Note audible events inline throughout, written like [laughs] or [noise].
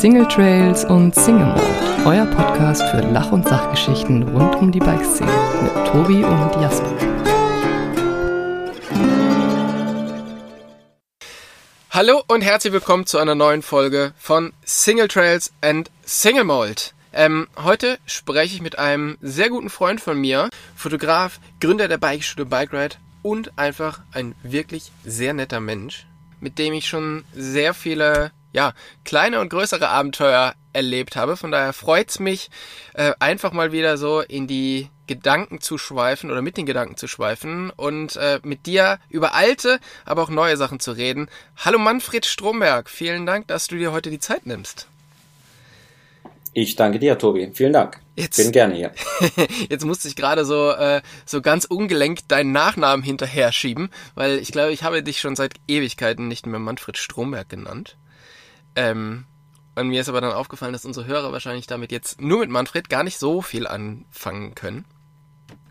Single Trails und Single Mode, euer Podcast für Lach- und Sachgeschichten rund um die Bikeszene mit Tobi und Jasper. Hallo und herzlich willkommen zu einer neuen Folge von Single Trails and Single Mold. Ähm, heute spreche ich mit einem sehr guten Freund von mir, Fotograf, Gründer der Bikeschule Bike Ride und einfach ein wirklich sehr netter Mensch, mit dem ich schon sehr viele ja, kleine und größere Abenteuer erlebt habe. Von daher freut's mich, äh, einfach mal wieder so in die Gedanken zu schweifen oder mit den Gedanken zu schweifen und äh, mit dir über alte, aber auch neue Sachen zu reden. Hallo Manfred Stromberg, vielen Dank, dass du dir heute die Zeit nimmst. Ich danke dir, Tobi. Vielen Dank. Jetzt, Bin gerne hier. [laughs] jetzt musste ich gerade so, äh, so ganz ungelenkt deinen Nachnamen hinterher schieben, weil ich glaube, ich habe dich schon seit Ewigkeiten nicht mehr Manfred Stromberg genannt. Ähm, und mir ist aber dann aufgefallen, dass unsere Hörer wahrscheinlich damit jetzt nur mit Manfred gar nicht so viel anfangen können.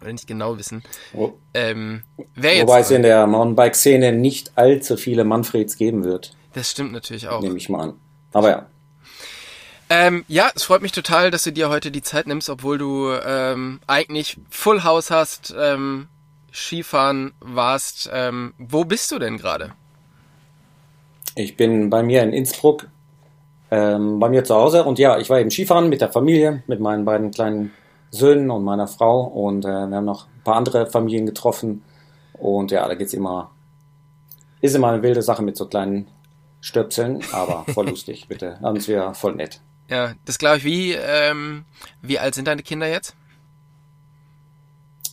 Oder nicht genau wissen. Oh. Ähm, Wobei es in der Mountainbike-Szene nicht allzu viele Manfreds geben wird. Das stimmt natürlich auch. Nehme ich mal an. Aber ja. Ähm, ja, es freut mich total, dass du dir heute die Zeit nimmst, obwohl du ähm, eigentlich Full House hast, ähm, Skifahren warst. Ähm, wo bist du denn gerade? Ich bin bei mir in Innsbruck, ähm, bei mir zu Hause. Und ja, ich war eben Skifahren mit der Familie, mit meinen beiden kleinen Söhnen und meiner Frau. Und äh, wir haben noch ein paar andere Familien getroffen. Und ja, da geht's immer, ist immer eine wilde Sache mit so kleinen Stöpseln, aber voll [laughs] lustig, bitte. Haben wir voll nett. Ja, das glaube ich. Wie, ähm, wie alt sind deine Kinder jetzt?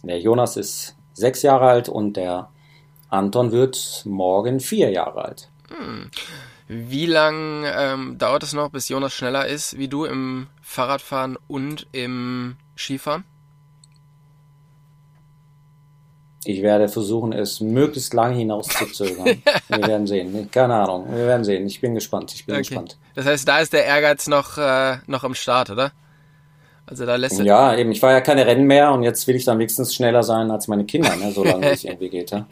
Der Jonas ist sechs Jahre alt und der Anton wird morgen vier Jahre alt. Hm. Wie lang ähm, dauert es noch, bis Jonas schneller ist wie du im Fahrradfahren und im Skifahren? Ich werde versuchen, es möglichst lang hinauszuzögern. [laughs] wir werden sehen. Keine Ahnung. Wir werden sehen. Ich bin gespannt. Ich bin okay. gespannt. Das heißt, da ist der Ehrgeiz noch, äh, noch am Start, oder? Also da lässt Ja, eben. Ich war ja keine Rennen mehr und jetzt will ich dann wenigstens schneller sein als meine Kinder, ne? solange es [laughs] irgendwie geht. Ja?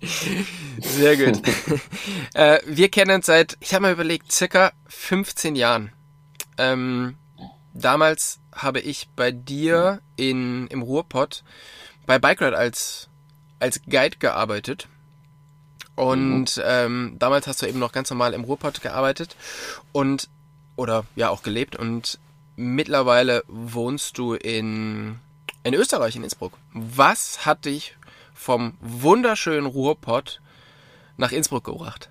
Sehr gut. [laughs] äh, wir kennen uns seit, ich habe mal überlegt, circa 15 Jahren. Ähm, damals habe ich bei dir in, im Ruhrpott bei Bike Ride als, als Guide gearbeitet. Und mhm. ähm, damals hast du eben noch ganz normal im Ruhrpott gearbeitet und oder ja auch gelebt und mittlerweile wohnst du in, in Österreich, in Innsbruck. Was hat dich vom wunderschönen Ruhrpott nach Innsbruck gebracht?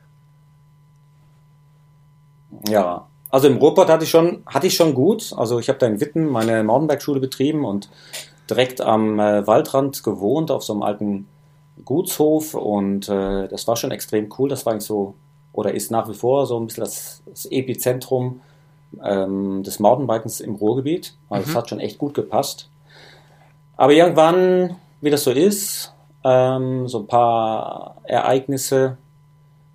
Ja, also im Ruhrpott hatte ich schon, hatte ich schon gut. Also ich habe da in Witten meine Mountainbike-Schule betrieben und direkt am äh, Waldrand gewohnt, auf so einem alten Gutshof. Und äh, das war schon extrem cool. Das war eigentlich so, oder ist nach wie vor so ein bisschen das, das Epizentrum ähm, des Mountainbikens im Ruhrgebiet. Also es mhm. hat schon echt gut gepasst. Aber irgendwann, wie das so ist, ähm, so ein paar Ereignisse,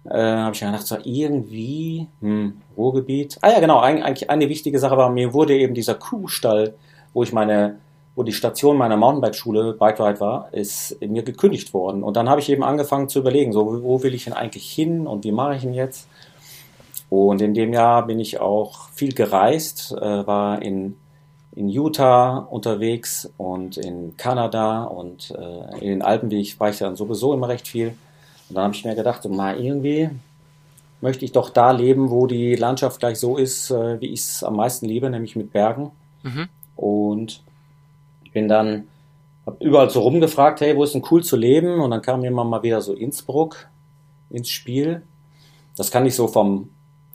äh, habe ich gedacht, so irgendwie, hm, Ruhrgebiet. Ah ja, genau, eigentlich eine wichtige Sache war, mir wurde eben dieser Kuhstall, wo ich meine, wo die Station meiner Mountainbike-Schule, Bike Ride war, ist mir gekündigt worden. Und dann habe ich eben angefangen zu überlegen, so, wo will ich denn eigentlich hin und wie mache ich ihn jetzt? Und in dem Jahr bin ich auch viel gereist, äh, war in in Utah unterwegs und in Kanada und äh, in den Alpen, wie ich war ich dann sowieso immer recht viel. Und dann habe ich mir gedacht, mal irgendwie möchte ich doch da leben, wo die Landschaft gleich so ist, äh, wie ich es am meisten liebe, nämlich mit Bergen. Mhm. Und bin dann habe überall so rumgefragt, hey, wo ist denn cool zu leben? Und dann kam mir mal wieder so Innsbruck ins Spiel. Das kann ich so vom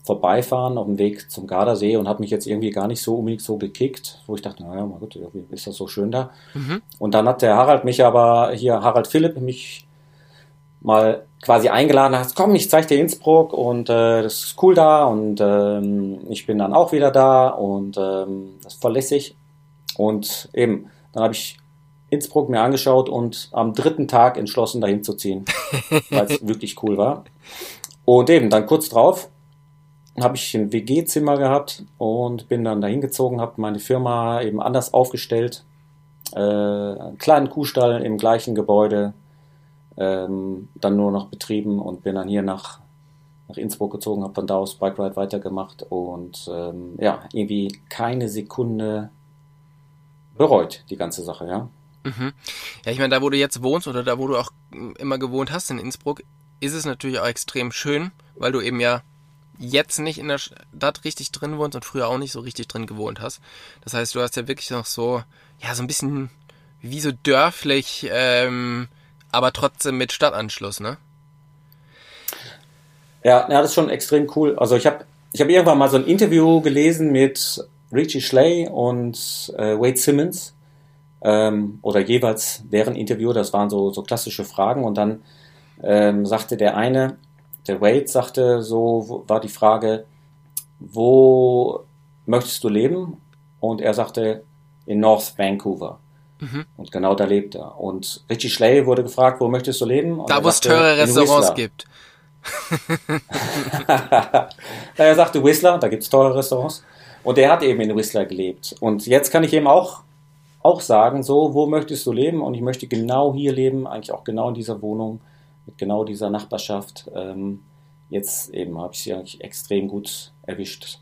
vorbeifahren auf dem Weg zum Gardasee und hat mich jetzt irgendwie gar nicht so unbedingt so gekickt, wo ich dachte, naja, mal gut, irgendwie ist das so schön da. Mhm. Und dann hat der Harald mich aber, hier Harald Philipp, mich mal quasi eingeladen, hat, komm, ich zeig dir Innsbruck und äh, das ist cool da und ähm, ich bin dann auch wieder da und ähm, das ist voll lässig. Und eben, dann habe ich Innsbruck mir angeschaut und am dritten Tag entschlossen, dahin zu ziehen, weil es [laughs] wirklich cool war. Und eben, dann kurz drauf habe ich ein WG-Zimmer gehabt und bin dann dahin gezogen, habe meine Firma eben anders aufgestellt. Äh, einen kleinen Kuhstall im gleichen Gebäude, ähm, dann nur noch betrieben und bin dann hier nach nach Innsbruck gezogen, habe von da aus Bike Ride weitergemacht und ähm, ja, irgendwie keine Sekunde bereut, die ganze Sache, ja. Mhm. Ja, ich meine, da wo du jetzt wohnst oder da wo du auch immer gewohnt hast in Innsbruck, ist es natürlich auch extrem schön, weil du eben ja jetzt nicht in der Stadt richtig drin wohnst und früher auch nicht so richtig drin gewohnt hast. Das heißt, du hast ja wirklich noch so, ja, so ein bisschen wie so dörflich, ähm, aber trotzdem mit Stadtanschluss, ne? Ja, ja, das ist schon extrem cool. Also ich habe ich hab irgendwann mal so ein Interview gelesen mit Richie Schley und äh, Wade Simmons ähm, oder jeweils deren Interview. Das waren so, so klassische Fragen und dann ähm, sagte der eine, der Wade sagte, so war die Frage, wo möchtest du leben? Und er sagte, in North Vancouver. Mhm. Und genau da lebt er. Und Richie Schley wurde gefragt, wo möchtest du leben? Und da, wo es teure Restaurants gibt. [laughs] er sagte Whistler, da gibt es teure Restaurants. Und er hat eben in Whistler gelebt. Und jetzt kann ich eben auch, auch sagen, so, wo möchtest du leben? Und ich möchte genau hier leben, eigentlich auch genau in dieser Wohnung, mit genau dieser Nachbarschaft. Ähm, jetzt eben habe ich sie eigentlich extrem gut erwischt.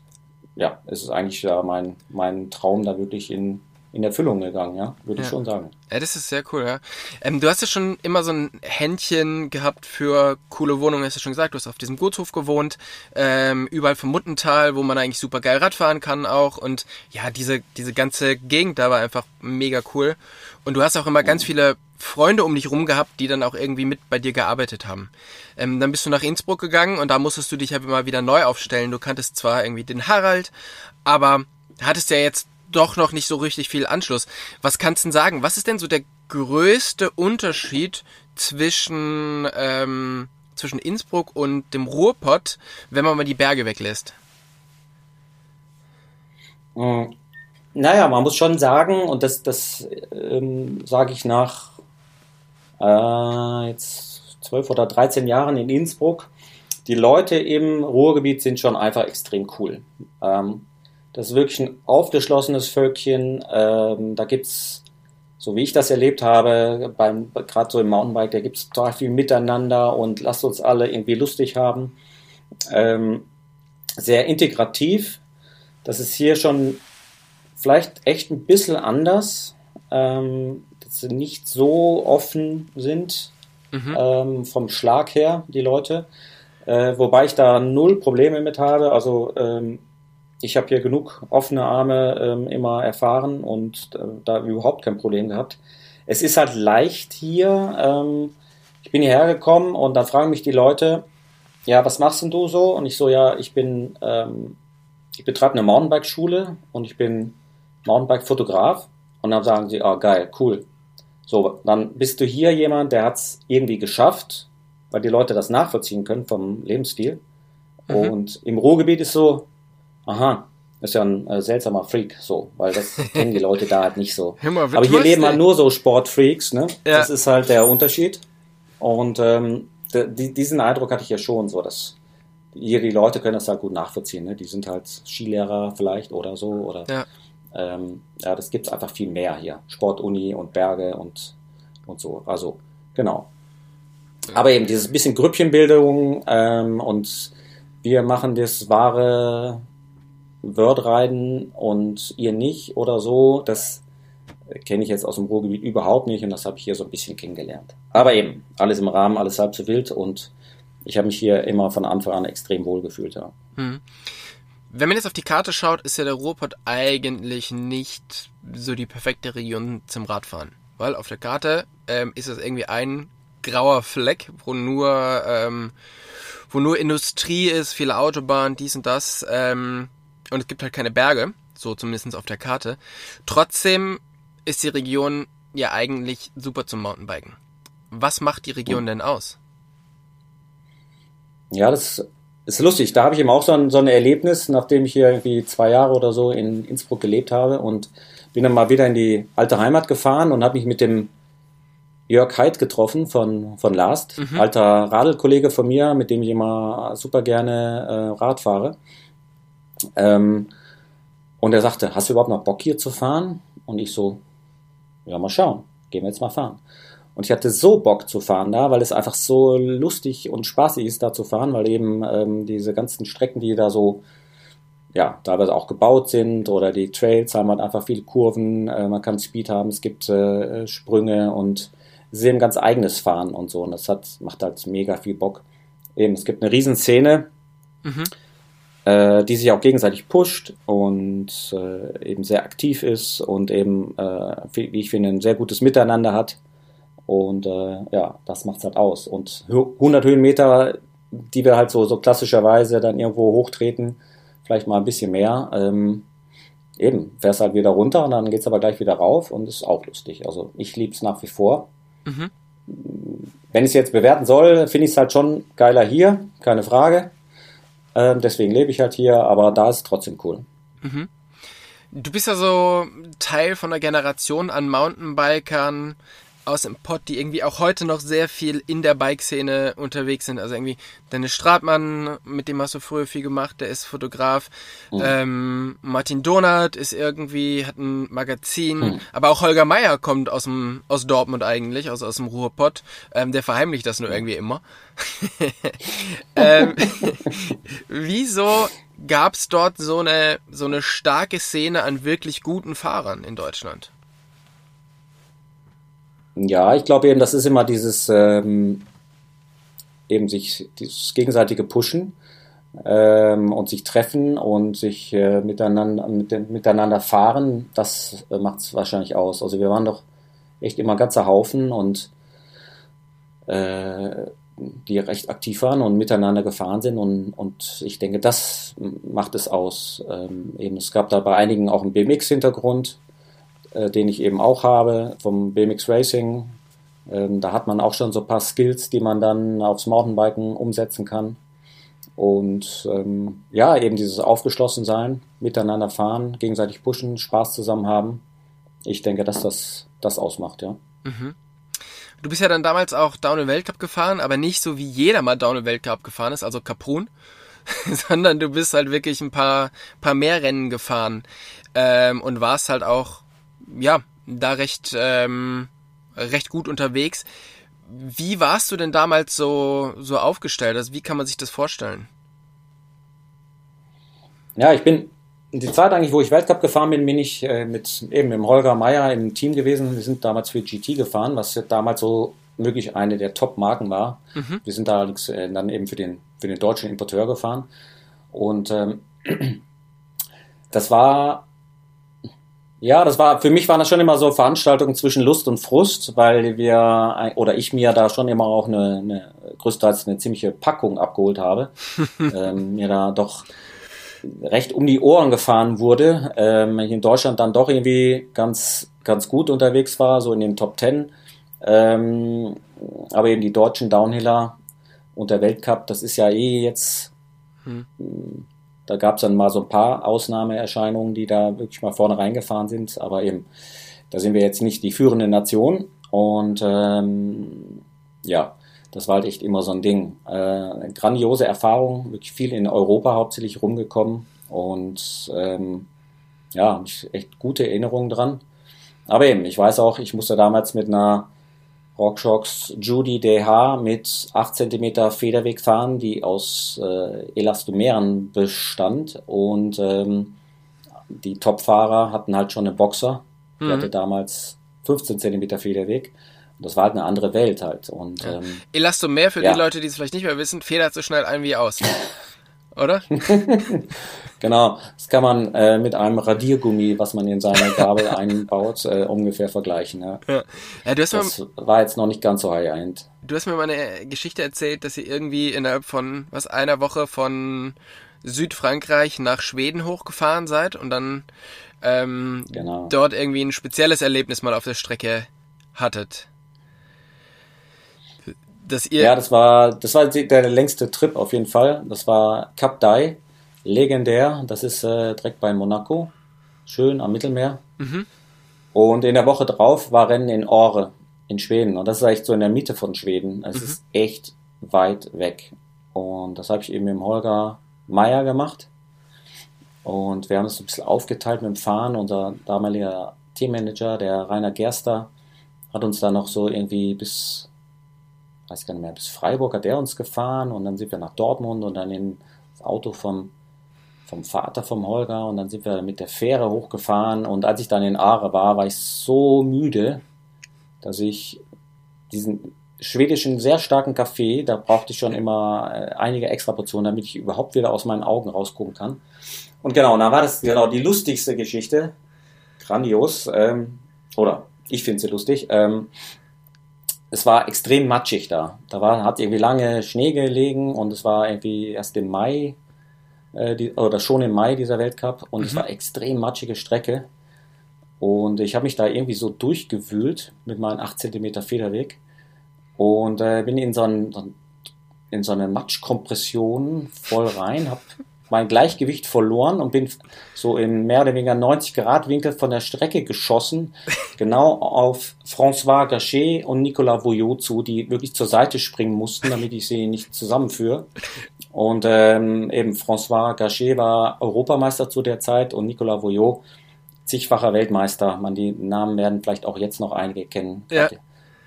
Ja, es ist eigentlich ja mein, mein Traum da wirklich in, in Erfüllung gegangen, ja, würde ja. ich schon sagen. Ja, das ist sehr cool, ja. Ähm, du hast ja schon immer so ein Händchen gehabt für coole Wohnungen, hast du schon gesagt, du hast auf diesem Gutshof gewohnt, ähm, überall vom Muttental, wo man eigentlich super geil Radfahren kann auch und ja, diese, diese ganze Gegend da war einfach mega cool und du hast auch immer ganz viele Freunde um dich rum gehabt, die dann auch irgendwie mit bei dir gearbeitet haben. Ähm, dann bist du nach Innsbruck gegangen und da musstest du dich ja immer wieder neu aufstellen. Du kanntest zwar irgendwie den Harald, aber hattest ja jetzt doch noch nicht so richtig viel Anschluss. Was kannst du denn sagen? Was ist denn so der größte Unterschied zwischen, ähm, zwischen Innsbruck und dem Ruhrpott, wenn man mal die Berge weglässt? Hm. Naja, man muss schon sagen, und das, das ähm, sage ich nach äh, jetzt zwölf oder dreizehn Jahren in Innsbruck, die Leute im Ruhrgebiet sind schon einfach extrem cool. Ähm, das ist wirklich ein aufgeschlossenes Völkchen. Ähm, da gibt's, so wie ich das erlebt habe, gerade so im Mountainbike, da gibt's total viel Miteinander und lasst uns alle irgendwie lustig haben. Ähm, sehr integrativ. Das ist hier schon vielleicht echt ein bisschen anders, ähm, nicht so offen sind mhm. ähm, vom Schlag her, die Leute. Äh, wobei ich da null Probleme mit habe. Also ähm, ich habe hier genug offene Arme ähm, immer erfahren und äh, da überhaupt kein Problem gehabt. Es ist halt leicht hier. Ähm, ich bin hierher gekommen und da fragen mich die Leute, ja, was machst denn du so? Und ich so, ja, ich bin, ähm, ich betreibe eine Mountainbike-Schule und ich bin Mountainbike-Fotograf. Und dann sagen sie, ah, geil, cool. So, dann bist du hier jemand, der hat es irgendwie geschafft, weil die Leute das nachvollziehen können vom Lebensstil. Mhm. Und im Ruhrgebiet ist so, aha, ist ja ein äh, seltsamer Freak, so, weil das [laughs] kennen die Leute da halt nicht so. Mal, Aber hier leben halt nur so Sportfreaks, ne? Ja. Das ist halt der Unterschied. Und ähm, die, diesen Eindruck hatte ich ja schon, so dass hier die Leute können das halt gut nachvollziehen. Ne? Die sind halt Skilehrer vielleicht oder so. Oder ja, ähm, ja das gibt es einfach viel mehr hier. Sportuni und Berge und, und so. Also, genau. Aber eben dieses bisschen Grüppchenbildung ähm, und wir machen das wahre Wordreiden und ihr nicht oder so, das kenne ich jetzt aus dem Ruhrgebiet überhaupt nicht und das habe ich hier so ein bisschen kennengelernt. Aber eben, alles im Rahmen, alles halb so wild und ich habe mich hier immer von Anfang an extrem wohl gefühlt. Ja. Hm. Wenn man jetzt auf die Karte schaut, ist ja der Ruhrpott eigentlich nicht so die perfekte Region zum Radfahren. Weil auf der Karte ähm, ist es irgendwie ein grauer Fleck, wo nur, ähm, wo nur Industrie ist, viele Autobahnen, dies und das. Ähm, und es gibt halt keine Berge, so zumindest auf der Karte. Trotzdem ist die Region ja eigentlich super zum Mountainbiken. Was macht die Region hm. denn aus? Ja, das ist lustig. Da habe ich eben auch so ein, so ein Erlebnis, nachdem ich hier irgendwie zwei Jahre oder so in Innsbruck gelebt habe und bin dann mal wieder in die alte Heimat gefahren und habe mich mit dem Jörg Heid getroffen von, von Last, mhm. alter Radelkollege von mir, mit dem ich immer super gerne äh, Rad fahre. Ähm, und er sagte, hast du überhaupt noch Bock hier zu fahren? Und ich so, ja, mal schauen, gehen wir jetzt mal fahren. Und ich hatte so Bock zu fahren da, weil es einfach so lustig und spaßig ist, da zu fahren, weil eben ähm, diese ganzen Strecken, die da so, ja, teilweise auch gebaut sind oder die Trails haben halt einfach viele Kurven, äh, man kann Speed haben, es gibt äh, Sprünge und es ist eben ganz eigenes Fahren und so. Und das hat, macht halt mega viel Bock. Eben, es gibt eine Riesenszene, mhm. äh, die sich auch gegenseitig pusht und äh, eben sehr aktiv ist und eben, äh, wie ich finde, ein sehr gutes Miteinander hat. Und äh, ja, das macht's halt aus. Und 100 Höhenmeter, die wir halt so, so klassischerweise dann irgendwo hochtreten, vielleicht mal ein bisschen mehr. Ähm, eben, fährst halt wieder runter und dann geht's aber gleich wieder rauf und ist auch lustig. Also ich lieb's nach wie vor. Mhm. Wenn ich es jetzt bewerten soll, finde ich es halt schon geiler hier, keine Frage. Ähm, deswegen lebe ich halt hier, aber da ist es trotzdem cool. Mhm. Du bist ja so Teil von einer Generation an Mountainbikern, aus dem Pott, die irgendwie auch heute noch sehr viel in der Bike-Szene unterwegs sind. Also irgendwie Dennis Stratmann, mit dem hast du früher viel gemacht, der ist Fotograf. Mhm. Ähm, Martin Donat ist irgendwie, hat ein Magazin. Mhm. Aber auch Holger Meier kommt aus dem, aus Dortmund eigentlich, aus, aus dem Ruhrpott. Ähm, der verheimlicht das nur irgendwie immer. [laughs] ähm, [laughs] wieso gab's dort so eine, so eine starke Szene an wirklich guten Fahrern in Deutschland? Ja, ich glaube eben, das ist immer dieses ähm, eben sich dieses gegenseitige Pushen ähm, und sich treffen und sich äh, miteinander mit, miteinander fahren. Das äh, macht es wahrscheinlich aus. Also wir waren doch echt immer ganzer Haufen und äh, die recht aktiv waren und miteinander gefahren sind und, und ich denke, das macht es aus. Ähm, eben, es gab da bei einigen auch einen BMX-Hintergrund, äh, den ich eben auch habe vom BMX Racing. Ähm, da hat man auch schon so ein paar Skills, die man dann aufs Mountainbiken umsetzen kann. Und ähm, ja, eben dieses Aufgeschlossensein, miteinander fahren, gegenseitig pushen, Spaß zusammen haben. Ich denke, dass das das ausmacht, ja. Mhm. Du bist ja dann damals auch Downhill Weltcup gefahren, aber nicht so wie jeder mal Downhill Weltcup gefahren ist, also Kaprun, [laughs] sondern du bist halt wirklich ein paar, paar mehr Rennen gefahren ähm, und warst halt auch ja, da recht, ähm, recht gut unterwegs. Wie warst du denn damals so, so aufgestellt? Also wie kann man sich das vorstellen? Ja, ich bin die Zeit eigentlich, wo ich Weltcup gefahren bin, bin ich äh, mit eben mit Holger Meyer im Team gewesen. Wir sind damals für GT gefahren, was ja damals so wirklich eine der Top-Marken war. Mhm. Wir sind da äh, dann eben für den, für den deutschen Importeur gefahren. Und ähm, [clears throat] das war ja, das war, für mich waren das schon immer so Veranstaltungen zwischen Lust und Frust, weil wir, oder ich mir da schon immer auch eine, eine größtenteils eine ziemliche Packung abgeholt habe. [laughs] ähm, mir da doch recht um die Ohren gefahren wurde. Ähm, ich in Deutschland dann doch irgendwie ganz, ganz gut unterwegs war, so in den Top Ten. Ähm, aber eben die deutschen Downhiller und der Weltcup, das ist ja eh jetzt, hm da gab es dann mal so ein paar Ausnahmeerscheinungen, die da wirklich mal vorne reingefahren sind. Aber eben, da sind wir jetzt nicht die führende Nation. Und ähm, ja, das war halt echt immer so ein Ding. Äh, grandiose Erfahrung, wirklich viel in Europa hauptsächlich rumgekommen. Und ähm, ja, echt gute Erinnerungen dran. Aber eben, ich weiß auch, ich musste damals mit einer RockShox Judy DH mit 8 cm Federweg fahren, die aus äh, Elastomeren bestand. Und ähm, die Topfahrer hatten halt schon eine Boxer. Die mhm. hatte damals 15 cm Federweg. Und das war halt eine andere Welt halt. Und, ja. ähm, Elastomer, für ja. die Leute, die es vielleicht nicht mehr wissen, federt so schnell ein wie aus. [laughs] Oder? [laughs] genau, das kann man äh, mit einem Radiergummi, was man in seine Gabel einbaut, äh, ungefähr vergleichen. Ja. Ja. ja das mal, war jetzt noch nicht ganz so high-end. Du hast mir mal eine Geschichte erzählt, dass ihr irgendwie innerhalb von was einer Woche von Südfrankreich nach Schweden hochgefahren seid und dann ähm, genau. dort irgendwie ein spezielles Erlebnis mal auf der Strecke hattet dass ihr. Ja, das war, das war der längste Trip auf jeden Fall. Das war Cap d'Ai, legendär. Das ist äh, direkt bei Monaco, schön am Mittelmeer. Mhm. Und in der Woche drauf war Rennen in Ore in Schweden. Und das ist echt so in der Mitte von Schweden. Es mhm. ist echt weit weg. Und das habe ich eben mit dem Holger Meier gemacht. Und wir haben es ein bisschen aufgeteilt mit dem Fahren. Unser damaliger Teammanager, der Rainer Gerster, hat uns dann noch so irgendwie bis, weiß gar nicht mehr, bis Freiburg hat der uns gefahren und dann sind wir nach Dortmund und dann in das Auto vom, vom Vater vom Holger und dann sind wir mit der Fähre hochgefahren und als ich dann in Aare war, war ich so müde, dass ich diesen schwedischen sehr starken Kaffee, da brauchte ich schon immer äh, einige extra Portionen, damit ich überhaupt wieder aus meinen Augen rausgucken kann. Und genau, da war das genau die lustigste Geschichte. Grandios. Ähm, oder ich finde sie lustig. Ähm, es war extrem matschig da. Da war, hat irgendwie lange Schnee gelegen und es war irgendwie erst im Mai äh, die, oder schon im Mai dieser Weltcup und mhm. es war extrem matschige Strecke. Und ich habe mich da irgendwie so durchgewühlt mit meinem 8 cm Federweg und äh, bin in so, ein, in so eine Matschkompression voll rein, habe mein Gleichgewicht verloren und bin so im mehr oder weniger 90 Grad Winkel von der Strecke geschossen, [laughs] genau auf François Gachet und Nicolas Voyot zu, die wirklich zur Seite springen mussten, damit ich sie nicht zusammenführe. Und ähm, eben François Gachet war Europameister zu der Zeit und Nicolas Voyot zigfacher Weltmeister. Man, die Namen werden vielleicht auch jetzt noch einige kennen. Ja.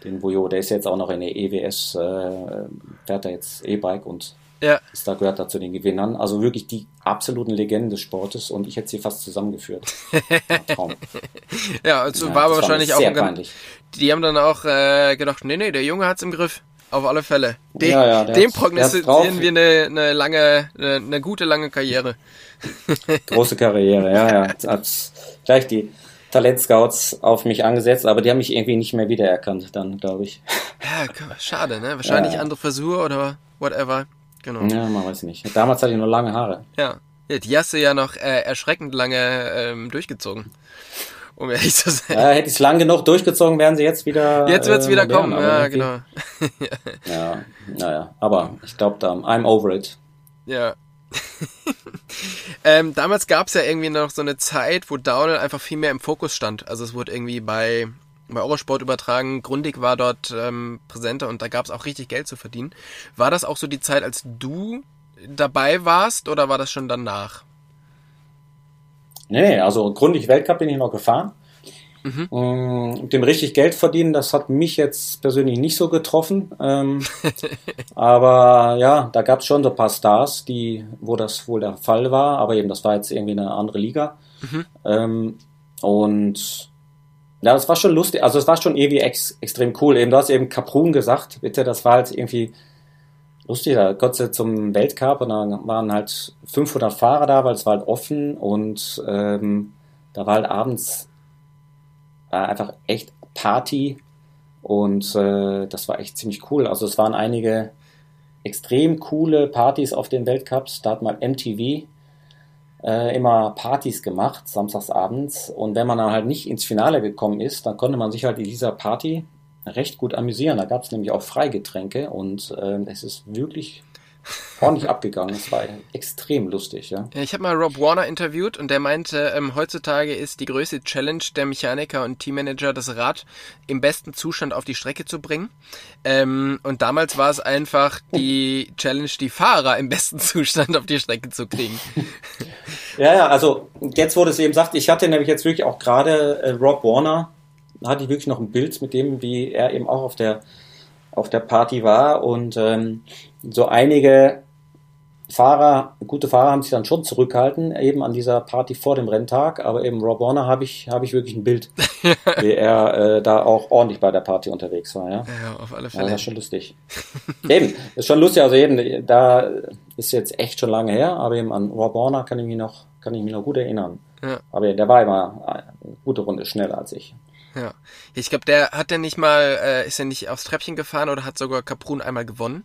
Den Voyot, der ist jetzt auch noch in der EWS, äh, fährt er jetzt E-Bike und ja. Da gehört da zu den Gewinnern. Also wirklich die absoluten Legenden des Sportes und ich hätte sie fast zusammengeführt. Traum. [laughs] ja, also ja, war aber wahrscheinlich auch. Peinlich. Die haben dann auch äh, gedacht, nee, nee, der Junge hat's im Griff. Auf alle Fälle. Den, ja, ja, dem prognostizieren wir eine, eine lange, eine, eine, gute lange Karriere. [laughs] Große Karriere, ja, ja. Hat gleich die Talentscouts auf mich angesetzt, aber die haben mich irgendwie nicht mehr wiedererkannt, dann, glaube ich. Ja, schade, ne? Wahrscheinlich andere Versuche oder whatever. Genau. Ja, man weiß nicht. Damals hatte ich nur lange Haare. Ja. die hast du ja noch äh, erschreckend lange ähm, durchgezogen. Um ehrlich zu sein. Ja, hätte ich es lang genug durchgezogen, wären sie jetzt wieder. Jetzt wird es äh, wieder kommen, ja, genau. [laughs] ja, naja. Aber ich glaube, I'm over it. Ja. [laughs] ähm, damals gab es ja irgendwie noch so eine Zeit, wo Downhill einfach viel mehr im Fokus stand. Also es wurde irgendwie bei bei Eurosport übertragen. Grundig war dort ähm, präsenter und da gab es auch richtig Geld zu verdienen. War das auch so die Zeit, als du dabei warst oder war das schon danach? Nee, also Grundig Weltcup bin ich noch gefahren. Mhm. Mm, dem richtig Geld verdienen, das hat mich jetzt persönlich nicht so getroffen. Ähm, [laughs] aber ja, da gab es schon so ein paar Stars, die, wo das wohl der Fall war, aber eben, das war jetzt irgendwie eine andere Liga. Mhm. Ähm, und ja, das war schon lustig. Also es war schon irgendwie ex, extrem cool. Eben, du hast eben Kaprun gesagt, bitte, das war halt irgendwie lustig. Da konntest du zum Weltcup und dann waren halt 500 Fahrer da, weil es war halt offen und ähm, da war halt abends äh, einfach echt Party und äh, das war echt ziemlich cool. Also es waren einige extrem coole Partys auf den Weltcups. Da hat mal MTV äh, immer Partys gemacht, samstagsabends. Und wenn man dann halt nicht ins Finale gekommen ist, dann konnte man sich halt in dieser Party recht gut amüsieren. Da gab es nämlich auch Freigetränke und äh, es ist wirklich ordentlich abgegangen. Es war extrem lustig, ja. Ich habe mal Rob Warner interviewt und der meinte, ähm, heutzutage ist die größte Challenge der Mechaniker und Teammanager, das Rad im besten Zustand auf die Strecke zu bringen. Ähm, und damals war es einfach die [laughs] Challenge, die Fahrer im besten Zustand auf die Strecke zu kriegen. [laughs] ja, ja, also jetzt wurde es eben sagt, ich hatte nämlich jetzt wirklich auch gerade äh, Rob Warner, da hatte ich wirklich noch ein Bild mit dem, wie er eben auch auf der auf der Party war und ähm, so einige Fahrer, gute Fahrer haben sich dann schon zurückgehalten, eben an dieser Party vor dem Renntag, aber eben Rob Warner habe ich, habe ich wirklich ein Bild, [laughs] wie er äh, da auch ordentlich bei der Party unterwegs war. Ja, ja auf alle Fälle. Ja, das ist schon lustig. [laughs] eben, ist schon lustig, also eben, da ist jetzt echt schon lange her, aber eben an Rob Warner kann ich mich noch, kann ich mich noch gut erinnern. Ja. Aber der war immer eine gute Runde schneller als ich. Ja. Ich glaube, der hat der nicht mal, äh, ist er nicht aufs Treppchen gefahren oder hat sogar Kaprun einmal gewonnen?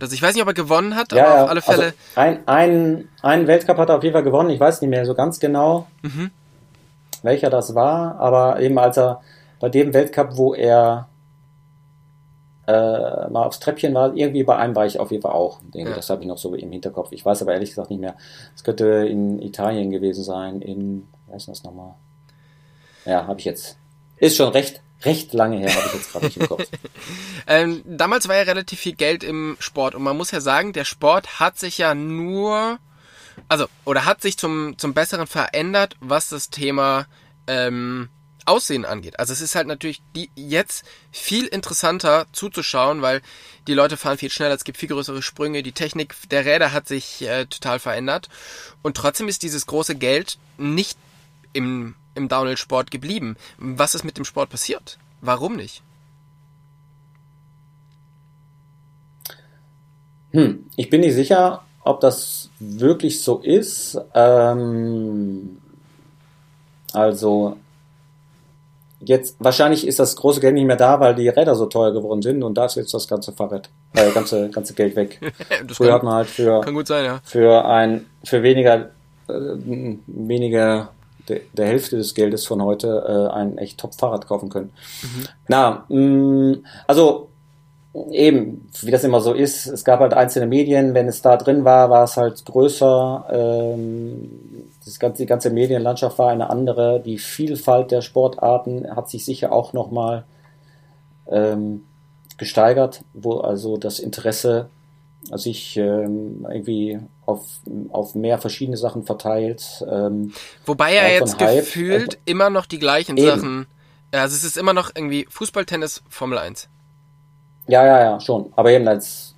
Also ich weiß nicht, ob er gewonnen hat, ja, aber auf alle Fälle. Also ein, ein, ein Weltcup hat er auf jeden Fall gewonnen. Ich weiß nicht mehr so ganz genau, mhm. welcher das war, aber eben als er bei dem Weltcup, wo er äh, mal aufs Treppchen war, irgendwie bei einem war ich auf jeden Fall auch. Denke, ja. Das habe ich noch so im Hinterkopf. Ich weiß aber ehrlich gesagt nicht mehr. Es könnte in Italien gewesen sein, in, wer ist das nochmal? Ja, habe ich jetzt ist schon recht, recht lange her, habe ich jetzt gerade nicht im Kopf. [laughs] ähm, damals war ja relativ viel Geld im Sport und man muss ja sagen, der Sport hat sich ja nur, also, oder hat sich zum, zum Besseren verändert, was das Thema ähm, Aussehen angeht. Also es ist halt natürlich die, jetzt viel interessanter zuzuschauen, weil die Leute fahren viel schneller, es gibt viel größere Sprünge, die Technik der Räder hat sich äh, total verändert und trotzdem ist dieses große Geld nicht im, im Downhill-Sport geblieben. Was ist mit dem Sport passiert? Warum nicht? Hm, ich bin nicht sicher, ob das wirklich so ist. Ähm, also jetzt wahrscheinlich ist das große Geld nicht mehr da, weil die Räder so teuer geworden sind und da ist jetzt das ganze Fahrrad, äh, ganze ganze Geld weg. [laughs] Früher hat man halt für sein, ja. für ein für weniger äh, weniger de, der Hälfte des Geldes von heute äh, ein echt Top-Fahrrad kaufen können. Mhm. Na, mh, mm, also eben, wie das immer so ist, es gab halt einzelne Medien, wenn es da drin war, war es halt größer. Ähm, das ganze, die ganze Medienlandschaft war eine andere. Die Vielfalt der Sportarten hat sich sicher auch nochmal ähm, gesteigert, wo also das Interesse sich ähm, irgendwie auf, auf mehr verschiedene Sachen verteilt. Ähm, Wobei ja jetzt Hype, gefühlt äh, immer noch die gleichen eben. Sachen. Also es ist immer noch irgendwie Fußball, Tennis, Formel 1. Ja, ja, ja, schon. Aber eben, als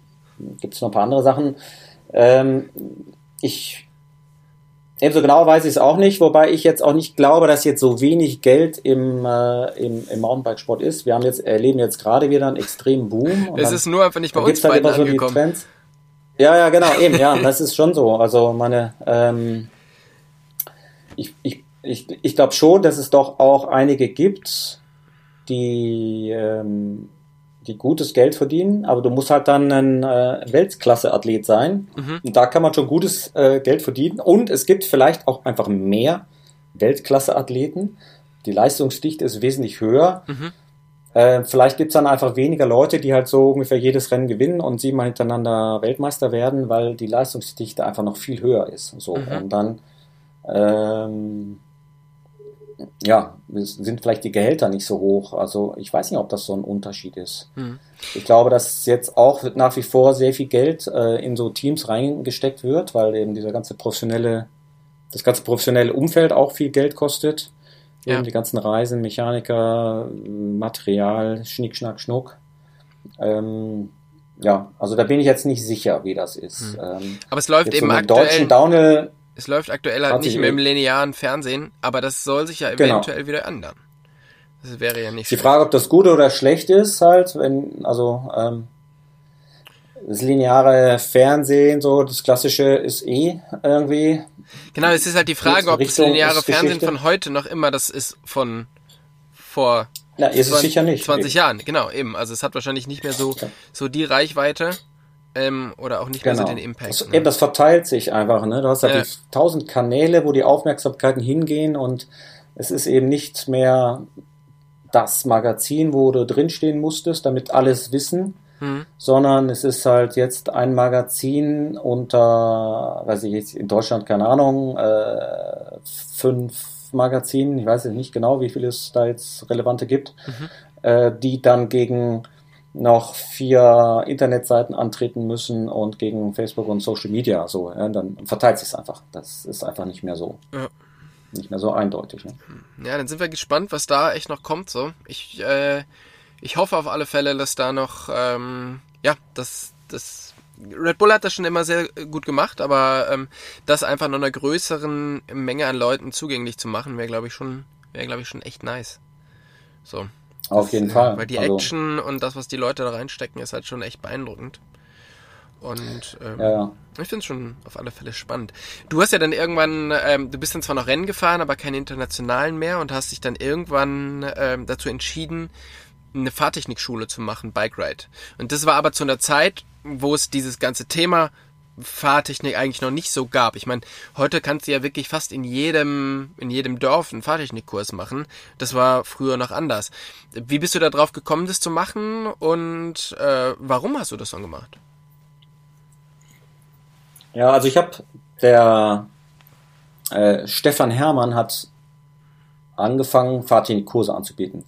gibt es noch ein paar andere Sachen. Ähm, ich ebenso genau weiß ich es auch nicht, wobei ich jetzt auch nicht glaube, dass jetzt so wenig Geld im, äh, im, im Mountainbike-Sport ist. Wir haben jetzt, erleben jetzt gerade wieder einen extremen Boom. Es ist nur einfach nicht bei uns beiden so angekommen. Trends. Ja, ja, genau, eben, ja, das ist schon so. Also meine, ähm, ich, ich, ich, ich glaube schon, dass es doch auch einige gibt, die ähm, die gutes Geld verdienen, aber du musst halt dann ein äh, Weltklasse-Athlet sein. Mhm. Und da kann man schon gutes äh, Geld verdienen. Und es gibt vielleicht auch einfach mehr Weltklasse-Athleten. Die Leistungsdichte ist wesentlich höher. Mhm. Äh, vielleicht gibt es dann einfach weniger Leute, die halt so ungefähr jedes Rennen gewinnen und siebenmal hintereinander Weltmeister werden, weil die Leistungsdichte einfach noch viel höher ist. So. Mhm. Und dann ähm, ja, sind vielleicht die Gehälter nicht so hoch. Also ich weiß nicht, ob das so ein Unterschied ist. Mhm. Ich glaube, dass jetzt auch nach wie vor sehr viel Geld äh, in so Teams reingesteckt wird, weil eben dieser ganze professionelle, das ganze professionelle Umfeld auch viel Geld kostet. Ja. Eben die ganzen Reisen, Mechaniker, Material, Schnick, Schnack, Schnuck. Ähm, ja, also da bin ich jetzt nicht sicher, wie das ist. Mhm. Ähm, Aber es läuft eben so aktuell. Deutschen Downhill es läuft aktuell halt nicht mehr im linearen Fernsehen, aber das soll sich ja genau. eventuell genau. wieder ändern. Das wäre ja nicht Die Frage, ob das gut oder schlecht ist, halt, wenn, also, ähm, das lineare Fernsehen, so das klassische ist eh irgendwie. Genau, es ist halt die Frage, ob das lineare Fernsehen von heute noch immer das ist von vor ja, ist 20, es sicher nicht. 20 Jahren. Genau, eben. Also es hat wahrscheinlich nicht mehr so, so die Reichweite ähm, oder auch nicht genau. mehr so genau. den Impact. Das, ne? Eben, das verteilt sich einfach. Ne? Du hast halt ja. tausend Kanäle, wo die Aufmerksamkeiten hingehen und es ist eben nicht mehr das Magazin, wo du drinstehen musstest, damit alles wissen, hm. sondern es ist halt jetzt ein Magazin unter, weiß ich jetzt in Deutschland, keine Ahnung, äh, fünf Magazinen, ich weiß jetzt nicht genau, wie viele es da jetzt relevante gibt, mhm. äh, die dann gegen noch vier Internetseiten antreten müssen und gegen Facebook und Social Media so, ja, dann verteilt sich es einfach. Das ist einfach nicht mehr so. Ja. Nicht mehr so eindeutig. Ne? Ja, dann sind wir gespannt, was da echt noch kommt. So, ich, äh, ich hoffe auf alle Fälle, dass da noch, ähm, ja, das, das Red Bull hat das schon immer sehr gut gemacht, aber ähm, das einfach noch einer größeren Menge an Leuten zugänglich zu machen, wäre glaube ich schon, wäre glaube ich schon echt nice. So. Auf jeden Fall. Weil die also, Action und das, was die Leute da reinstecken, ist halt schon echt beeindruckend. Und ähm, ja, ja. ich finde es schon auf alle Fälle spannend. Du hast ja dann irgendwann, ähm, du bist dann zwar noch Rennen gefahren, aber keine internationalen mehr und hast dich dann irgendwann ähm, dazu entschieden, eine Fahrtechnikschule zu machen, Bike Ride. Und das war aber zu einer Zeit, wo es dieses ganze Thema Fahrtechnik eigentlich noch nicht so gab. Ich meine, heute kannst du ja wirklich fast in jedem, in jedem Dorf einen Fahrtechnikkurs machen. Das war früher noch anders. Wie bist du da drauf gekommen, das zu machen und äh, warum hast du das dann gemacht? Ja, also ich habe der äh, Stefan Hermann hat angefangen, Fahrtechnikkurse anzubieten.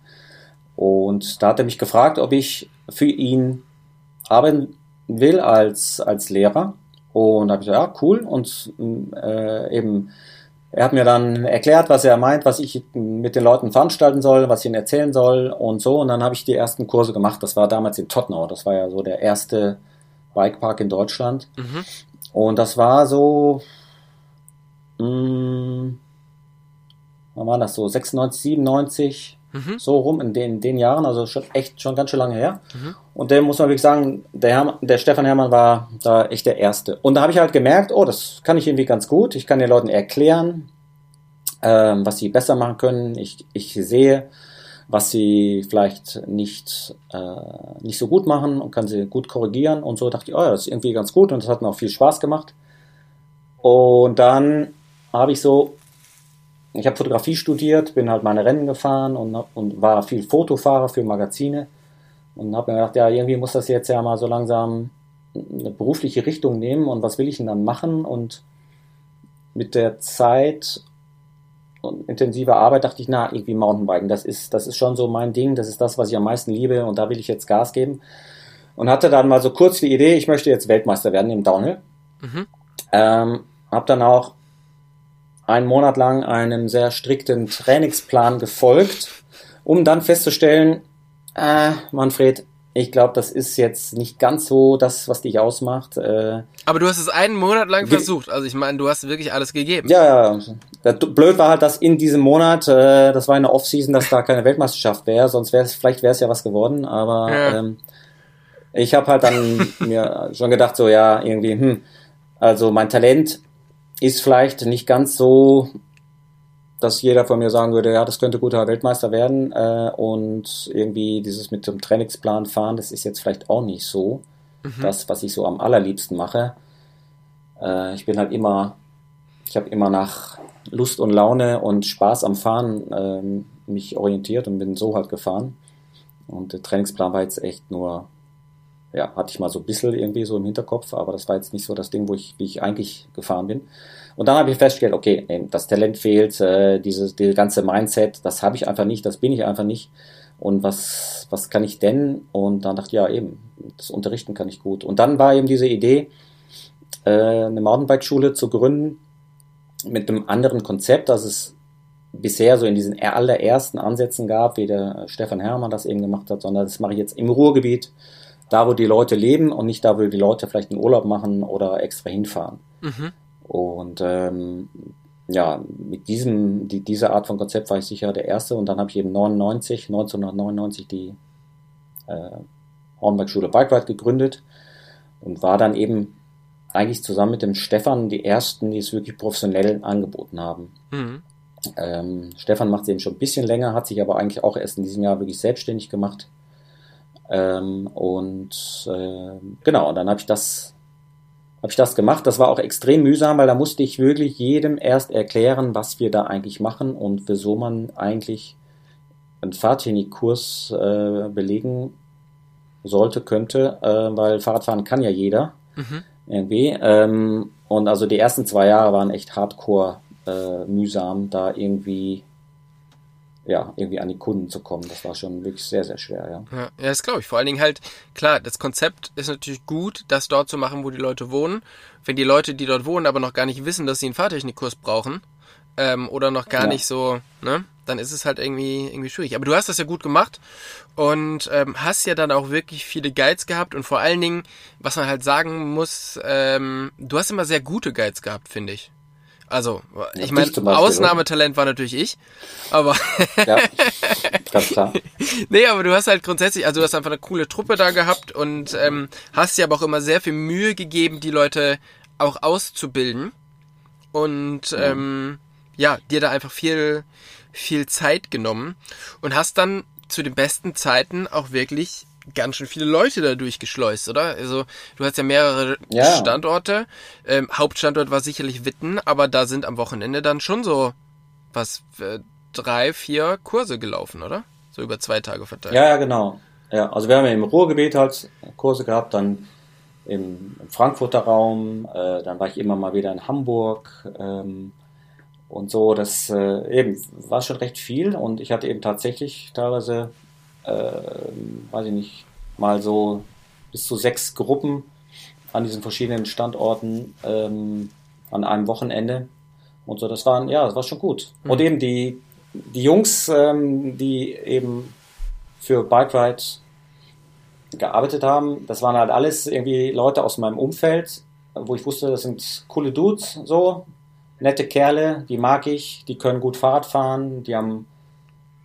Und da hat er mich gefragt, ob ich für ihn arbeiten will als, als Lehrer. Und da habe ich gesagt, ja, cool. Und äh, eben er hat mir dann erklärt, was er meint, was ich mit den Leuten veranstalten soll, was ich ihnen erzählen soll und so. Und dann habe ich die ersten Kurse gemacht. Das war damals in Tottenau. Das war ja so der erste Bikepark in Deutschland. Mhm. Und das war so, mh, hm, wann war das so? 96, 97, mhm. so rum in den, den Jahren. Also schon echt schon ganz schön lange her. Mhm. Und der muss man wirklich sagen, der, Hermann, der Stefan Hermann war da echt der Erste. Und da habe ich halt gemerkt, oh, das kann ich irgendwie ganz gut. Ich kann den Leuten erklären, ähm, was sie besser machen können. Ich, ich sehe, was sie vielleicht nicht, äh, nicht so gut machen und kann sie gut korrigieren. Und so dachte ich, oh ja, das ist irgendwie ganz gut und das hat mir auch viel Spaß gemacht. Und dann habe ich so, ich habe Fotografie studiert, bin halt meine Rennen gefahren und, und war viel Fotofahrer für Magazine. Und habe mir gedacht, ja, irgendwie muss das jetzt ja mal so langsam eine berufliche Richtung nehmen und was will ich denn dann machen? Und mit der Zeit und intensiver Arbeit dachte ich, na, irgendwie Mountainbiken, das ist, das ist schon so mein Ding, das ist das, was ich am meisten liebe und da will ich jetzt Gas geben. Und hatte dann mal so kurz die Idee, ich möchte jetzt Weltmeister werden im Downhill. Mhm. Ähm, habe dann auch einen Monat lang einem sehr strikten Trainingsplan gefolgt, um dann festzustellen, äh, Manfred, ich glaube, das ist jetzt nicht ganz so das, was dich ausmacht. Äh, Aber du hast es einen Monat lang versucht. Also ich meine, du hast wirklich alles gegeben. Ja, ja. Blöd war halt, dass in diesem Monat, äh, das war eine Off-Season, dass da [laughs] keine Weltmeisterschaft wäre. Sonst wäre es, vielleicht wäre es ja was geworden. Aber ja. ähm, ich habe halt dann [laughs] mir schon gedacht, so ja, irgendwie, hm, also mein Talent ist vielleicht nicht ganz so dass jeder von mir sagen würde, ja, das könnte guter Weltmeister werden. Äh, und irgendwie dieses mit dem Trainingsplan fahren, das ist jetzt vielleicht auch nicht so mhm. das, was ich so am allerliebsten mache. Äh, ich bin halt immer, ich habe immer nach Lust und Laune und Spaß am Fahren äh, mich orientiert und bin so halt gefahren. Und der Trainingsplan war jetzt echt nur, ja, hatte ich mal so ein bisschen irgendwie so im Hinterkopf, aber das war jetzt nicht so das Ding, wo ich, wie ich eigentlich gefahren bin. Und dann habe ich festgestellt, okay, das Talent fehlt, äh, dieses, dieses ganze Mindset, das habe ich einfach nicht, das bin ich einfach nicht. Und was, was kann ich denn? Und dann dachte ich, ja, eben, das Unterrichten kann ich gut. Und dann war eben diese Idee, äh, eine Mountainbike-Schule zu gründen mit einem anderen Konzept, als es bisher so in diesen allerersten Ansätzen gab, wie der Stefan Herrmann das eben gemacht hat, sondern das mache ich jetzt im Ruhrgebiet, da wo die Leute leben und nicht da, wo die Leute vielleicht einen Urlaub machen oder extra hinfahren. Mhm. Und ähm, ja, mit diesem, die, dieser Art von Konzept war ich sicher der Erste und dann habe ich eben 99, 1999 die äh, Hornberg-Schule Bikeweit gegründet und war dann eben eigentlich zusammen mit dem Stefan die Ersten, die es wirklich professionell angeboten haben. Mhm. Ähm, Stefan macht es eben schon ein bisschen länger, hat sich aber eigentlich auch erst in diesem Jahr wirklich selbstständig gemacht. Ähm, und äh, genau, und dann habe ich das habe ich das gemacht. Das war auch extrem mühsam, weil da musste ich wirklich jedem erst erklären, was wir da eigentlich machen und wieso man eigentlich einen Fahrtechnikkurs äh, belegen sollte, könnte, äh, weil Fahrradfahren kann ja jeder mhm. irgendwie. Ähm, und also die ersten zwei Jahre waren echt hardcore äh, mühsam, da irgendwie ja, irgendwie an die Kunden zu kommen. Das war schon wirklich sehr, sehr schwer, ja. Ja, ja das glaube ich. Vor allen Dingen halt, klar, das Konzept ist natürlich gut, das dort zu machen, wo die Leute wohnen. Wenn die Leute, die dort wohnen, aber noch gar nicht wissen, dass sie einen Fahrtechnikkurs brauchen, ähm, oder noch gar ja. nicht so, ne, dann ist es halt irgendwie, irgendwie schwierig. Aber du hast das ja gut gemacht und ähm, hast ja dann auch wirklich viele Guides gehabt und vor allen Dingen, was man halt sagen muss, ähm, du hast immer sehr gute Guides gehabt, finde ich. Also, ich ja, meine, Ausnahmetalent war natürlich ich, aber. [laughs] ja, ganz klar. [laughs] nee, aber du hast halt grundsätzlich, also du hast einfach eine coole Truppe da gehabt und ähm, hast dir aber auch immer sehr viel Mühe gegeben, die Leute auch auszubilden. Und ja. ähm, ja, dir da einfach viel, viel Zeit genommen und hast dann zu den besten Zeiten auch wirklich ganz schön viele Leute da durchgeschleust, oder? Also du hast ja mehrere ja. Standorte. Ähm, Hauptstandort war sicherlich Witten, aber da sind am Wochenende dann schon so was äh, drei, vier Kurse gelaufen, oder? So über zwei Tage verteilt. Ja, ja, genau. Ja, also wir haben ja im Ruhrgebiet halt Kurse gehabt, dann im, im Frankfurter Raum, äh, dann war ich immer mal wieder in Hamburg ähm, und so. Das äh, eben war schon recht viel und ich hatte eben tatsächlich teilweise weiß ich nicht, mal so bis zu sechs Gruppen an diesen verschiedenen Standorten ähm, an einem Wochenende. und so. Das waren, ja, das war schon gut. Mhm. Und eben die, die Jungs, ähm, die eben für Bike Ride gearbeitet haben, das waren halt alles irgendwie Leute aus meinem Umfeld, wo ich wusste, das sind coole Dudes, so, nette Kerle, die mag ich, die können gut Fahrrad fahren, die haben,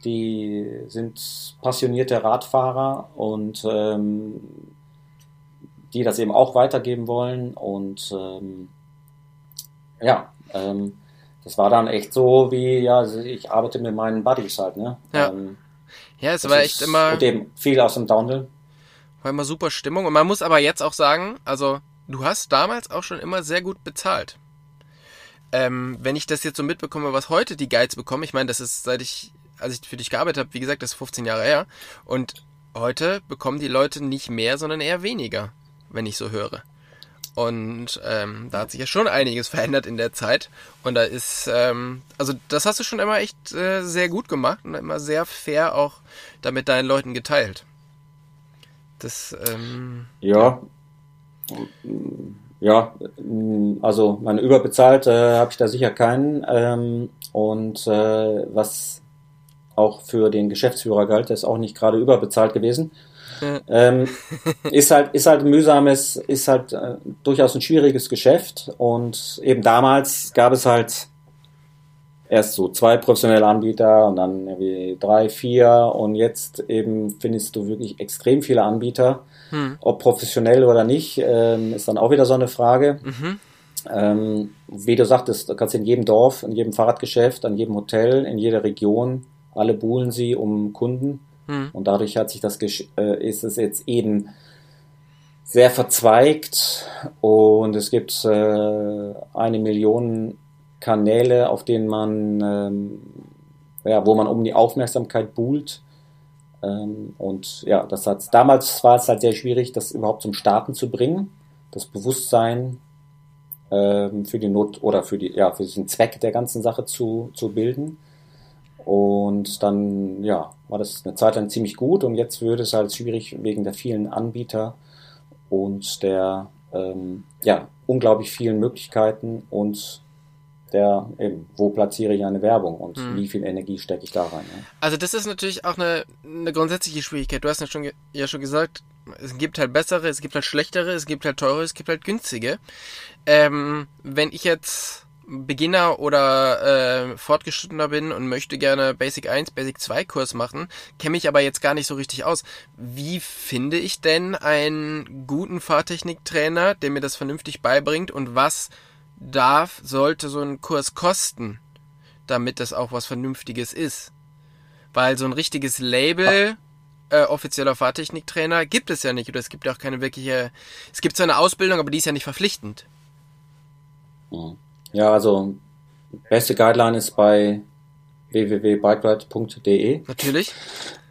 die sind passionierte Radfahrer und ähm, die das eben auch weitergeben wollen und ähm, ja, ähm, das war dann echt so wie, ja, ich arbeite mit meinen Buddies halt, ne? Ja, ähm, ja es war echt immer. Und eben viel aus dem Downhill. War immer super Stimmung. Und man muss aber jetzt auch sagen, also du hast damals auch schon immer sehr gut bezahlt. Ähm, wenn ich das jetzt so mitbekomme, was heute die Guides bekommen, ich meine, das ist seit ich, als ich für dich gearbeitet habe, wie gesagt, das ist 15 Jahre her. Und heute bekommen die Leute nicht mehr, sondern eher weniger, wenn ich so höre. Und ähm, da hat sich ja schon einiges [laughs] verändert in der Zeit. Und da ist, ähm, also das hast du schon immer echt äh, sehr gut gemacht und immer sehr fair auch damit deinen Leuten geteilt. Das, ähm, ja. Ja, also meine überbezahlt äh, habe ich da sicher keinen. Ähm, und äh, was auch für den Geschäftsführer galt, der ist auch nicht gerade überbezahlt gewesen. Ähm, [laughs] ist halt, ist halt mühsames, ist halt äh, durchaus ein schwieriges Geschäft und eben damals gab es halt erst so zwei professionelle Anbieter und dann irgendwie drei, vier und jetzt eben findest du wirklich extrem viele Anbieter. Hm. Ob professionell oder nicht, ähm, ist dann auch wieder so eine Frage. Mhm. Ähm, wie du sagtest, du kannst in jedem Dorf, in jedem Fahrradgeschäft, an jedem Hotel, in jeder Region, alle buhlen sie um Kunden. Hm. Und dadurch hat sich das, äh, ist es jetzt eben sehr verzweigt und es gibt äh, eine Million Kanäle, auf denen man, ähm, ja, wo man um die Aufmerksamkeit buhlt. Ähm, und ja, das hat damals war es halt sehr schwierig, das überhaupt zum Starten zu bringen, das Bewusstsein ähm, für die Not oder für die, ja, für den Zweck der ganzen Sache zu, zu bilden. Und dann, ja, war das eine Zeit lang ziemlich gut und jetzt würde es halt schwierig wegen der vielen Anbieter und der, ähm, ja, unglaublich vielen Möglichkeiten und der eben, wo platziere ich eine Werbung und hm. wie viel Energie stecke ich da rein. Ja? Also das ist natürlich auch eine, eine grundsätzliche Schwierigkeit. Du hast ja schon, ja schon gesagt, es gibt halt bessere, es gibt halt schlechtere, es gibt halt teure, es gibt halt günstige. Ähm, wenn ich jetzt Beginner oder äh, Fortgeschrittener bin und möchte gerne Basic 1, Basic 2 Kurs machen, kenne mich aber jetzt gar nicht so richtig aus. Wie finde ich denn einen guten Fahrtechniktrainer, der mir das vernünftig beibringt und was darf, sollte so ein Kurs kosten, damit das auch was Vernünftiges ist? Weil so ein richtiges Label äh, offizieller Fahrtechniktrainer gibt es ja nicht oder es gibt auch keine wirkliche, es gibt zwar eine Ausbildung, aber die ist ja nicht verpflichtend. Mhm. Ja, also beste Guideline ist bei www.bikeride.de. Natürlich.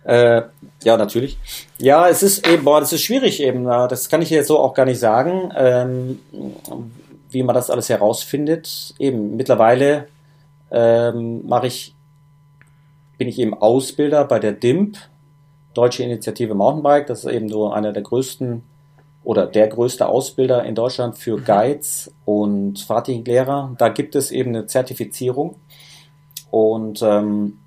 Äh, ja, natürlich. Ja, es ist eben, boah, das ist schwierig eben. Das kann ich jetzt so auch gar nicht sagen, ähm, wie man das alles herausfindet. Eben mittlerweile ähm, mache ich, bin ich eben Ausbilder bei der DIMP, Deutsche Initiative Mountainbike. Das ist eben so einer der größten oder der größte Ausbilder in Deutschland für mhm. Guides und Fahrtechniklehrer. Da gibt es eben eine Zertifizierung und ähm,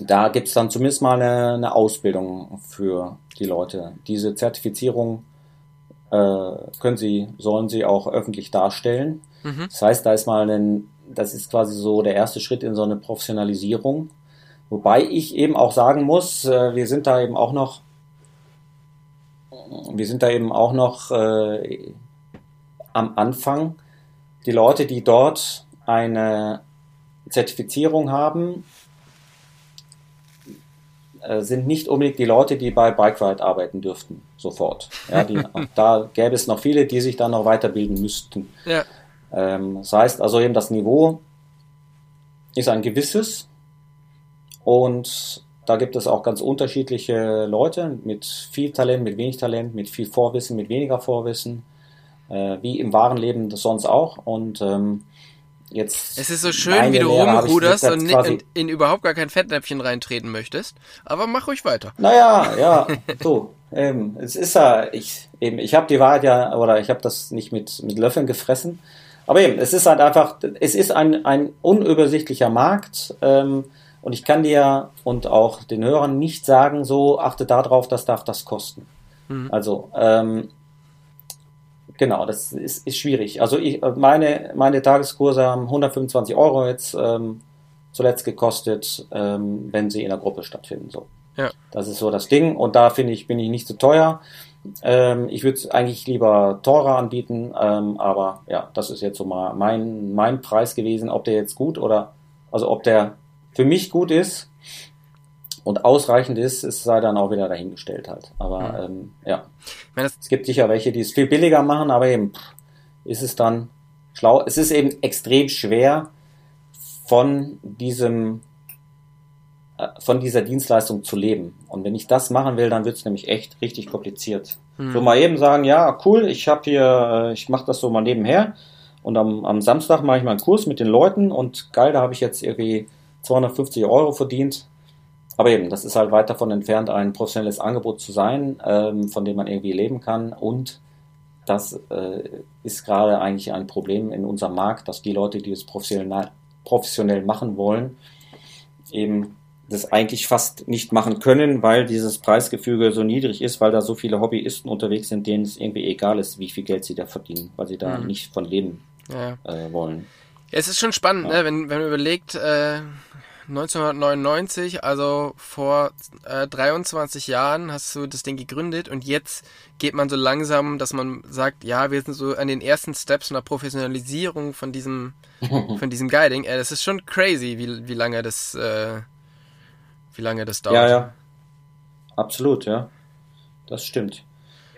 da gibt es dann zumindest mal eine, eine, Ausbildung für die Leute. Diese Zertifizierung äh, können sie, sollen sie auch öffentlich darstellen. Mhm. Das heißt, da ist mal ein, das ist quasi so der erste Schritt in so eine Professionalisierung. Wobei ich eben auch sagen muss, äh, wir sind da eben auch noch wir sind da eben auch noch äh, am Anfang. Die Leute, die dort eine Zertifizierung haben, äh, sind nicht unbedingt die Leute, die bei BikeRide arbeiten dürften, sofort. Ja, die, [laughs] da gäbe es noch viele, die sich dann noch weiterbilden müssten. Ja. Ähm, das heißt also eben, das Niveau ist ein gewisses und da gibt es auch ganz unterschiedliche Leute mit viel Talent, mit wenig Talent, mit viel Vorwissen, mit weniger Vorwissen, äh, wie im wahren Leben das sonst auch. Und ähm, jetzt. Es ist so schön, wie du rumruderst und in, in, überhaupt gar kein Fettnäpfchen reintreten möchtest. Aber mach ruhig weiter. Naja, [laughs] ja, so. eben, es ist ja, ich, eben, ich habe die Wahrheit ja, oder ich habe das nicht mit, mit Löffeln gefressen. Aber eben, es ist halt einfach, es ist ein, ein unübersichtlicher Markt. Ähm, und ich kann dir und auch den Hörern nicht sagen, so achte darauf, das darf das kosten. Mhm. Also, ähm, genau, das ist, ist schwierig. Also ich, meine, meine Tageskurse haben 125 Euro jetzt ähm, zuletzt gekostet, ähm, wenn sie in der Gruppe stattfinden. So. Ja. Das ist so das Ding. Und da finde ich, bin ich nicht zu so teuer. Ähm, ich würde es eigentlich lieber teurer anbieten, ähm, aber ja, das ist jetzt so mal mein, mein Preis gewesen. Ob der jetzt gut oder, also ob der für mich gut ist und ausreichend ist, ist sei dann auch wieder dahingestellt halt. Aber mhm. ähm, ja, es gibt sicher welche, die es viel billiger machen, aber eben ist es dann schlau. Es ist eben extrem schwer von diesem äh, von dieser Dienstleistung zu leben. Und wenn ich das machen will, dann wird es nämlich echt richtig kompliziert. Mhm. So mal eben sagen, ja, cool, ich habe hier, äh, ich mache das so mal nebenher und am, am Samstag mache ich mal einen Kurs mit den Leuten und geil, da habe ich jetzt irgendwie 250 Euro verdient. Aber eben, das ist halt weit davon entfernt, ein professionelles Angebot zu sein, ähm, von dem man irgendwie leben kann. Und das äh, ist gerade eigentlich ein Problem in unserem Markt, dass die Leute, die es professionell, professionell machen wollen, eben das eigentlich fast nicht machen können, weil dieses Preisgefüge so niedrig ist, weil da so viele Hobbyisten unterwegs sind, denen es irgendwie egal ist, wie viel Geld sie da verdienen, weil sie da mhm. nicht von leben ja. äh, wollen. Ja, es ist schon spannend, ja. ne? wenn, wenn man überlegt, äh, 1999, also vor äh, 23 Jahren hast du das Ding gegründet und jetzt geht man so langsam, dass man sagt, ja, wir sind so an den ersten Steps einer Professionalisierung von diesem, [laughs] von diesem Guiding. Äh, das ist schon crazy, wie, wie lange das äh, wie lange das dauert. Ja, ja. Absolut, ja. Das stimmt.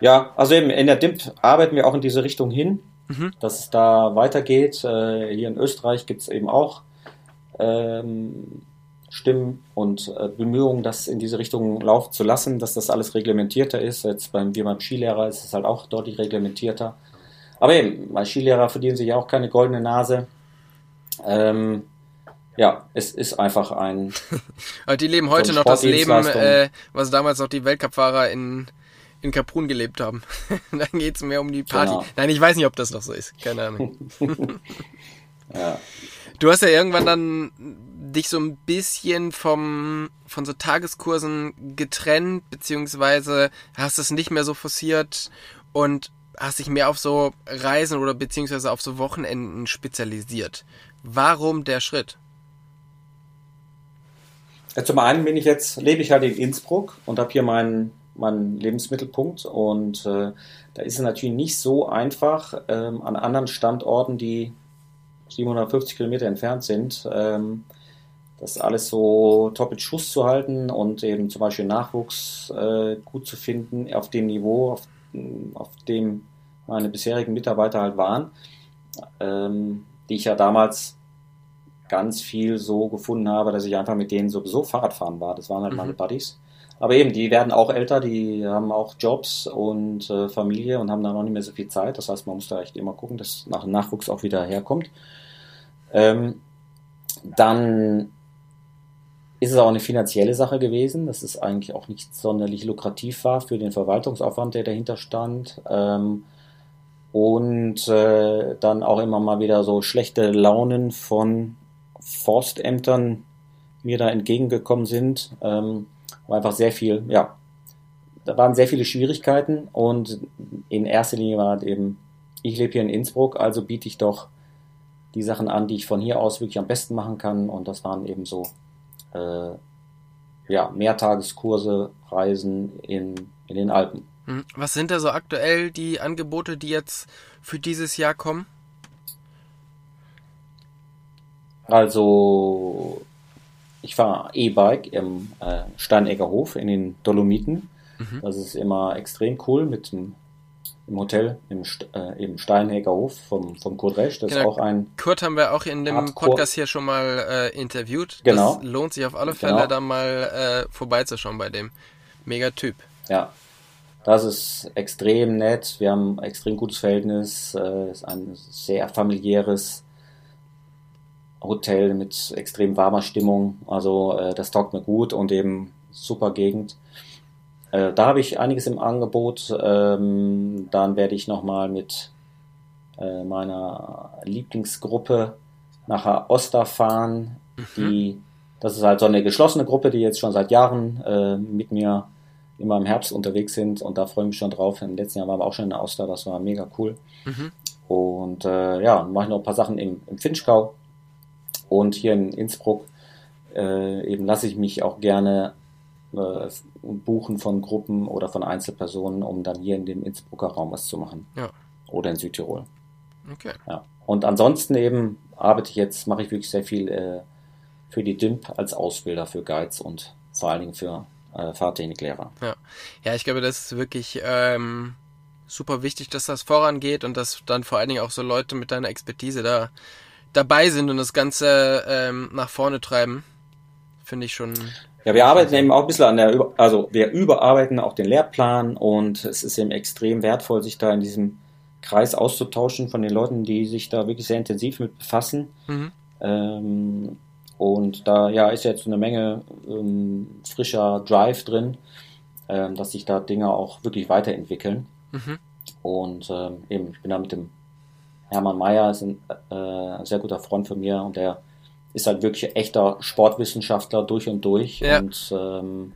Ja, also eben in der DIMP arbeiten wir auch in diese Richtung hin, mhm. dass es da weitergeht. Äh, hier in Österreich gibt es eben auch ähm, Stimmen und äh, Bemühungen, das in diese Richtung laufen zu lassen, dass das alles reglementierter ist. Jetzt beim, wie beim Skilehrer ist es halt auch deutlich reglementierter. Aber eben, bei Skilehrer verdienen sich ja auch keine goldene Nase. Ähm, ja, es ist einfach ein. [laughs] Aber die leben heute noch das Leben, äh, was damals noch die Weltcup-Fahrer in, in Kaprun gelebt haben. [laughs] Dann geht es mehr um die Party. Genau. Nein, ich weiß nicht, ob das noch so ist. Keine Ahnung. [laughs] ja. Du hast ja irgendwann dann dich so ein bisschen vom, von so Tageskursen getrennt, beziehungsweise hast es nicht mehr so forciert und hast dich mehr auf so Reisen oder beziehungsweise auf so Wochenenden spezialisiert. Warum der Schritt? Ja, zum einen bin ich jetzt, lebe ich halt in Innsbruck und habe hier meinen, meinen Lebensmittelpunkt und äh, da ist es natürlich nicht so einfach, ähm, an anderen Standorten, die 750 Kilometer entfernt sind, ähm, das alles so top in Schuss zu halten und eben zum Beispiel Nachwuchs äh, gut zu finden auf dem Niveau, auf, auf dem meine bisherigen Mitarbeiter halt waren, ähm, die ich ja damals ganz viel so gefunden habe, dass ich einfach mit denen sowieso Fahrradfahren war. Das waren halt mhm. meine Buddies. Aber eben, die werden auch älter, die haben auch Jobs und äh, Familie und haben da noch nicht mehr so viel Zeit. Das heißt, man muss da echt immer gucken, dass nach Nachwuchs auch wieder herkommt. Ähm, dann ist es auch eine finanzielle Sache gewesen, dass es eigentlich auch nicht sonderlich lukrativ war für den Verwaltungsaufwand, der dahinter stand. Ähm, und äh, dann auch immer mal wieder so schlechte Launen von Forstämtern mir da entgegengekommen sind. Ähm, war einfach sehr viel, ja, da waren sehr viele Schwierigkeiten und in erster Linie war halt eben, ich lebe hier in Innsbruck, also biete ich doch die Sachen an, die ich von hier aus wirklich am besten machen kann und das waren eben so äh, ja, Mehrtageskurse, Reisen in, in den Alpen. Hm, was sind da so aktuell die Angebote, die jetzt für dieses Jahr kommen? Also, ich fahre E-Bike im äh, Steinegger Hof in den Dolomiten. Mhm. Das ist immer extrem cool mit dem im Hotel im, äh, im Steinegger Hof vom, vom Kurt Resch. Das genau. ist auch ein. Kurt haben wir auch in dem Hardcore. Podcast hier schon mal äh, interviewt. Genau. Das lohnt sich auf alle Fälle, genau. da mal äh, vorbeizuschauen bei dem. Mega Typ. Ja. Das ist extrem nett. Wir haben ein extrem gutes Verhältnis. Äh, ist ein sehr familiäres Hotel mit extrem warmer Stimmung. Also äh, das taugt mir gut und eben super Gegend. Äh, da habe ich einiges im Angebot. Ähm, dann werde ich nochmal mit äh, meiner Lieblingsgruppe nach Oster fahren. Mhm. Die, das ist halt so eine geschlossene Gruppe, die jetzt schon seit Jahren äh, mit mir immer im Herbst unterwegs sind und da freue ich mich schon drauf. Im letzten Jahr waren wir auch schon in Oster, das war mega cool. Mhm. Und äh, ja, mache ich noch ein paar Sachen im, im Finchgau und hier in Innsbruck. Äh, eben lasse ich mich auch gerne äh, buchen von Gruppen oder von Einzelpersonen, um dann hier in dem Innsbrucker Raum was zu machen. Ja. Oder in Südtirol. Okay. Ja. Und ansonsten eben arbeite ich jetzt, mache ich wirklich sehr viel äh, für die DIMP als Ausbilder für Guides und vor allen Dingen für äh, Fahrtechniklehrer. Ja. ja, ich glaube, das ist wirklich ähm, super wichtig, dass das vorangeht und dass dann vor allen Dingen auch so Leute mit deiner Expertise da dabei sind und das Ganze ähm, nach vorne treiben. Finde ich schon. Ja, wir arbeiten eben auch ein bisschen an der, also wir überarbeiten auch den Lehrplan und es ist eben extrem wertvoll, sich da in diesem Kreis auszutauschen von den Leuten, die sich da wirklich sehr intensiv mit befassen. Mhm. Ähm, und da ja ist jetzt eine Menge ähm, frischer Drive drin, ähm, dass sich da Dinge auch wirklich weiterentwickeln. Mhm. Und ähm, eben, ich bin da mit dem Hermann Mayer, ist ein äh, sehr guter Freund von mir und der ist halt wirklich echter Sportwissenschaftler durch und durch. Ja. Und ähm,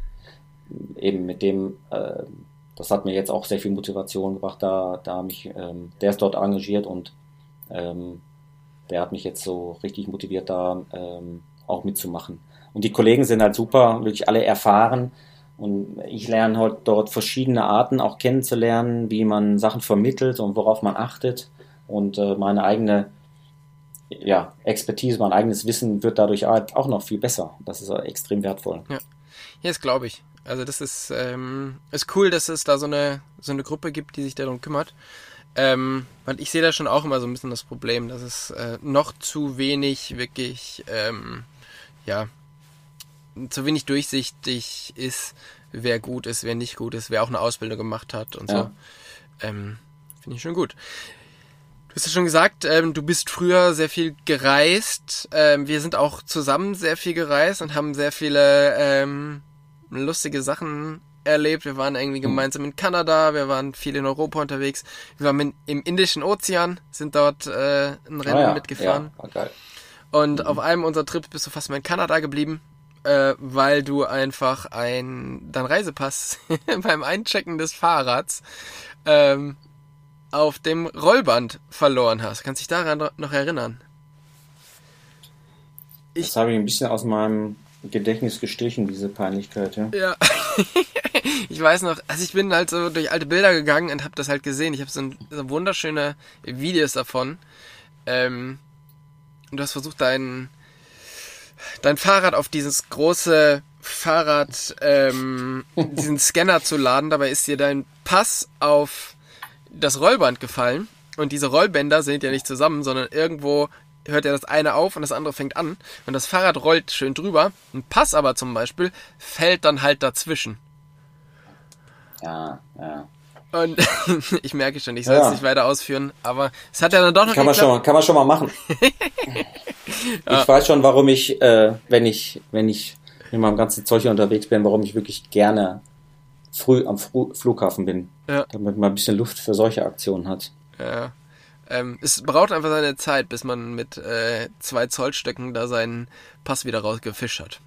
eben mit dem äh, das hat mir jetzt auch sehr viel Motivation gebracht, da, da mich, ähm, der ist dort engagiert und ähm, der hat mich jetzt so richtig motiviert, da ähm, auch mitzumachen. Und die Kollegen sind halt super, wirklich alle erfahren. Und ich lerne halt dort verschiedene Arten auch kennenzulernen, wie man Sachen vermittelt und worauf man achtet. Und äh, meine eigene ja, Expertise, mein eigenes Wissen wird dadurch auch noch viel besser. Das ist extrem wertvoll. Ja, das glaube ich. Also das ist, ähm, ist cool, dass es da so eine, so eine Gruppe gibt, die sich darum kümmert. Ähm, weil ich sehe da schon auch immer so ein bisschen das Problem, dass es äh, noch zu wenig wirklich, ähm, ja, zu wenig durchsichtig ist, wer gut ist, wer nicht gut ist, wer auch eine Ausbildung gemacht hat und ja. so. Ähm, Finde ich schon gut. Du hast ja schon gesagt, ähm, du bist früher sehr viel gereist. Ähm, wir sind auch zusammen sehr viel gereist und haben sehr viele ähm, lustige Sachen erlebt. Wir waren irgendwie hm. gemeinsam in Kanada, wir waren viel in Europa unterwegs. Wir waren im Indischen Ozean, sind dort äh, ein Rennen ah ja, mitgefahren. Ja, geil. Und mhm. auf einem unserer Trips bist du fast mal in Kanada geblieben, äh, weil du einfach ein dein Reisepass [laughs] beim Einchecken des Fahrrads ähm, auf dem Rollband verloren hast. Kannst dich daran noch erinnern? Ich, das habe ich ein bisschen aus meinem Gedächtnis gestrichen, diese Peinlichkeit, ja. Ja. [laughs] ich weiß noch, also ich bin halt so durch alte Bilder gegangen und habe das halt gesehen. Ich habe so, ein, so wunderschöne Videos davon. Ähm, und du hast versucht, dein, dein Fahrrad auf dieses große Fahrrad, ähm, [laughs] diesen Scanner zu laden. Dabei ist dir dein Pass auf das Rollband gefallen. Und diese Rollbänder sind ja nicht zusammen, sondern irgendwo hört ja das eine auf und das andere fängt an. Und das Fahrrad rollt schön drüber. Ein Pass aber zum Beispiel fällt dann halt dazwischen. Ja, ja. Und [laughs] ich merke schon, ich soll es nicht weiter ausführen, aber es hat ja dann doch noch kann man schon mal, Kann man schon mal machen. [laughs] ja. Ich weiß schon, warum ich, äh, wenn ich, wenn ich mit meinem ganzen Zeug unterwegs bin, warum ich wirklich gerne früh am Flughafen bin. Ja. Damit man ein bisschen Luft für solche Aktionen hat. Ja. Ähm, es braucht einfach seine Zeit, bis man mit äh, zwei Zollstöcken da seinen Pass wieder rausgefischt hat.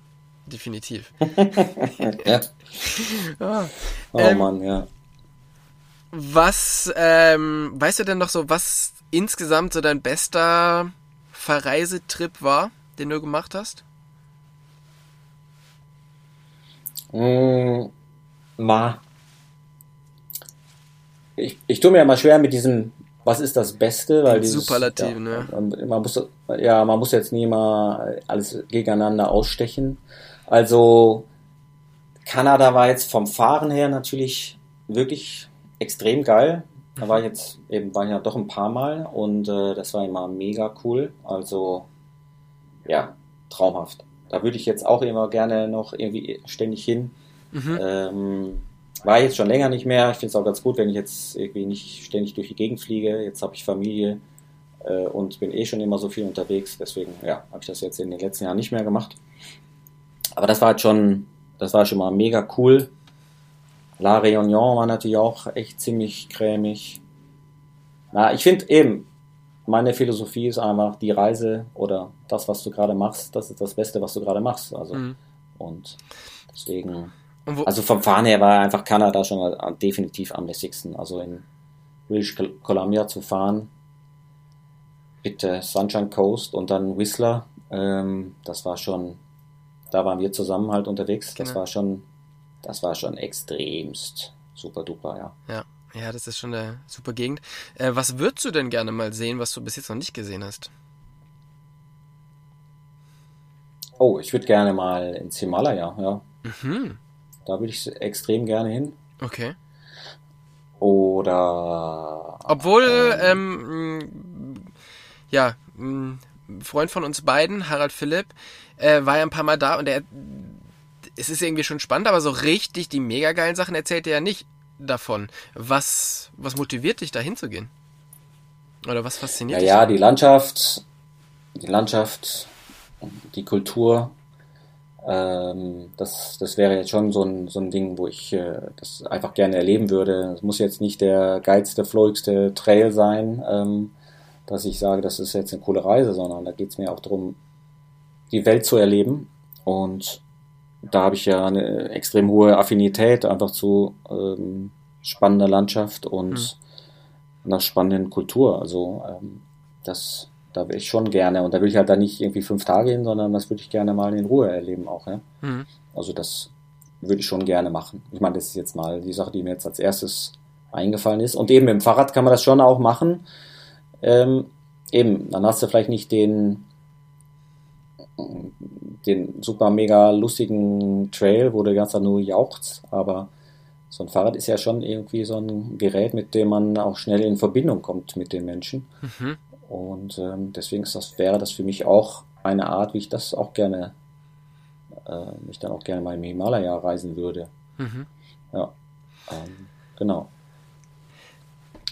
Definitiv. [laughs] ja. [laughs] ah, oh ähm, Mann, ja. Was, ähm, weißt du denn noch so, was insgesamt so dein bester Verreisetrip war, den du gemacht hast? Mm, ma. Ich, ich tue mir ja mal schwer mit diesem was ist das Beste, weil dieses, Superlativ, ja, ne? Man muss, ja, man muss jetzt nie mal alles gegeneinander ausstechen. Also Kanada war jetzt vom Fahren her natürlich wirklich extrem geil. Da war ich jetzt eben, war ich ja doch ein paar Mal und äh, das war immer mega cool. Also ja, traumhaft. Da würde ich jetzt auch immer gerne noch irgendwie ständig hin. Mhm. Ähm, war jetzt schon länger nicht mehr. Ich finde es auch ganz gut, wenn ich jetzt irgendwie nicht ständig durch die Gegend fliege. Jetzt habe ich Familie äh, und bin eh schon immer so viel unterwegs. Deswegen, ja, habe ich das jetzt in den letzten Jahren nicht mehr gemacht. Aber das war halt schon, das war schon mal mega cool. La Réunion war natürlich auch echt ziemlich cremig. Na, ich finde eben, meine Philosophie ist einfach die Reise oder das, was du gerade machst, das ist das Beste, was du gerade machst. Also Mhm. und deswegen, also vom Fahren her war einfach Kanada schon definitiv am lässigsten. Also in British Col- Columbia zu fahren mit der Sunshine Coast und dann Whistler, ähm, das war schon, da waren wir zusammen halt unterwegs. Das Genau. war schon, das war schon extremst super duper, ja. ja, ja, das ist schon eine super Gegend. Äh, was würdest du denn gerne mal sehen, was du bis jetzt noch nicht gesehen hast? Oh, ich würde gerne mal ins Himalaya, ja. Mhm. Da würde ich extrem gerne hin. Okay. Oder Obwohl, ähm, mh, ja, mh, ein Freund von uns beiden, Harald Philipp, äh, war ja ein paar Mal da und er, es ist irgendwie schon spannend, aber so richtig die mega geilen Sachen erzählt er ja nicht davon. Was, was motiviert dich da hinzugehen? Oder was fasziniert ja, dich? ja, die Landschaft, die Landschaft, die Kultur, ähm, das, das wäre jetzt schon so ein, so ein Ding, wo ich äh, das einfach gerne erleben würde. Es muss jetzt nicht der geilste, flowigste Trail sein, ähm, dass ich sage, das ist jetzt eine coole Reise, sondern da geht es mir auch darum, die Welt zu erleben. Und da habe ich ja eine extrem hohe Affinität einfach zu ähm, spannender Landschaft und einer spannenden Kultur. Also ähm, das, da will ich schon gerne. Und da will ich halt dann nicht irgendwie fünf Tage hin, sondern das würde ich gerne mal in Ruhe erleben auch. Ja? Mhm. Also das würde ich schon gerne machen. Ich meine, das ist jetzt mal die Sache, die mir jetzt als erstes eingefallen ist. Und eben mit dem Fahrrad kann man das schon auch machen. Ähm, eben, dann hast du vielleicht nicht den, den super mega lustigen Trail, wo du ganz nur jauchzt, aber so ein Fahrrad ist ja schon irgendwie so ein Gerät, mit dem man auch schnell in Verbindung kommt mit den Menschen. Mhm. Und ähm, deswegen ist das, wäre das für mich auch eine Art, wie ich das auch gerne, äh, mich dann auch gerne mal im Himalaya reisen würde. Mhm. Ja, ähm, genau.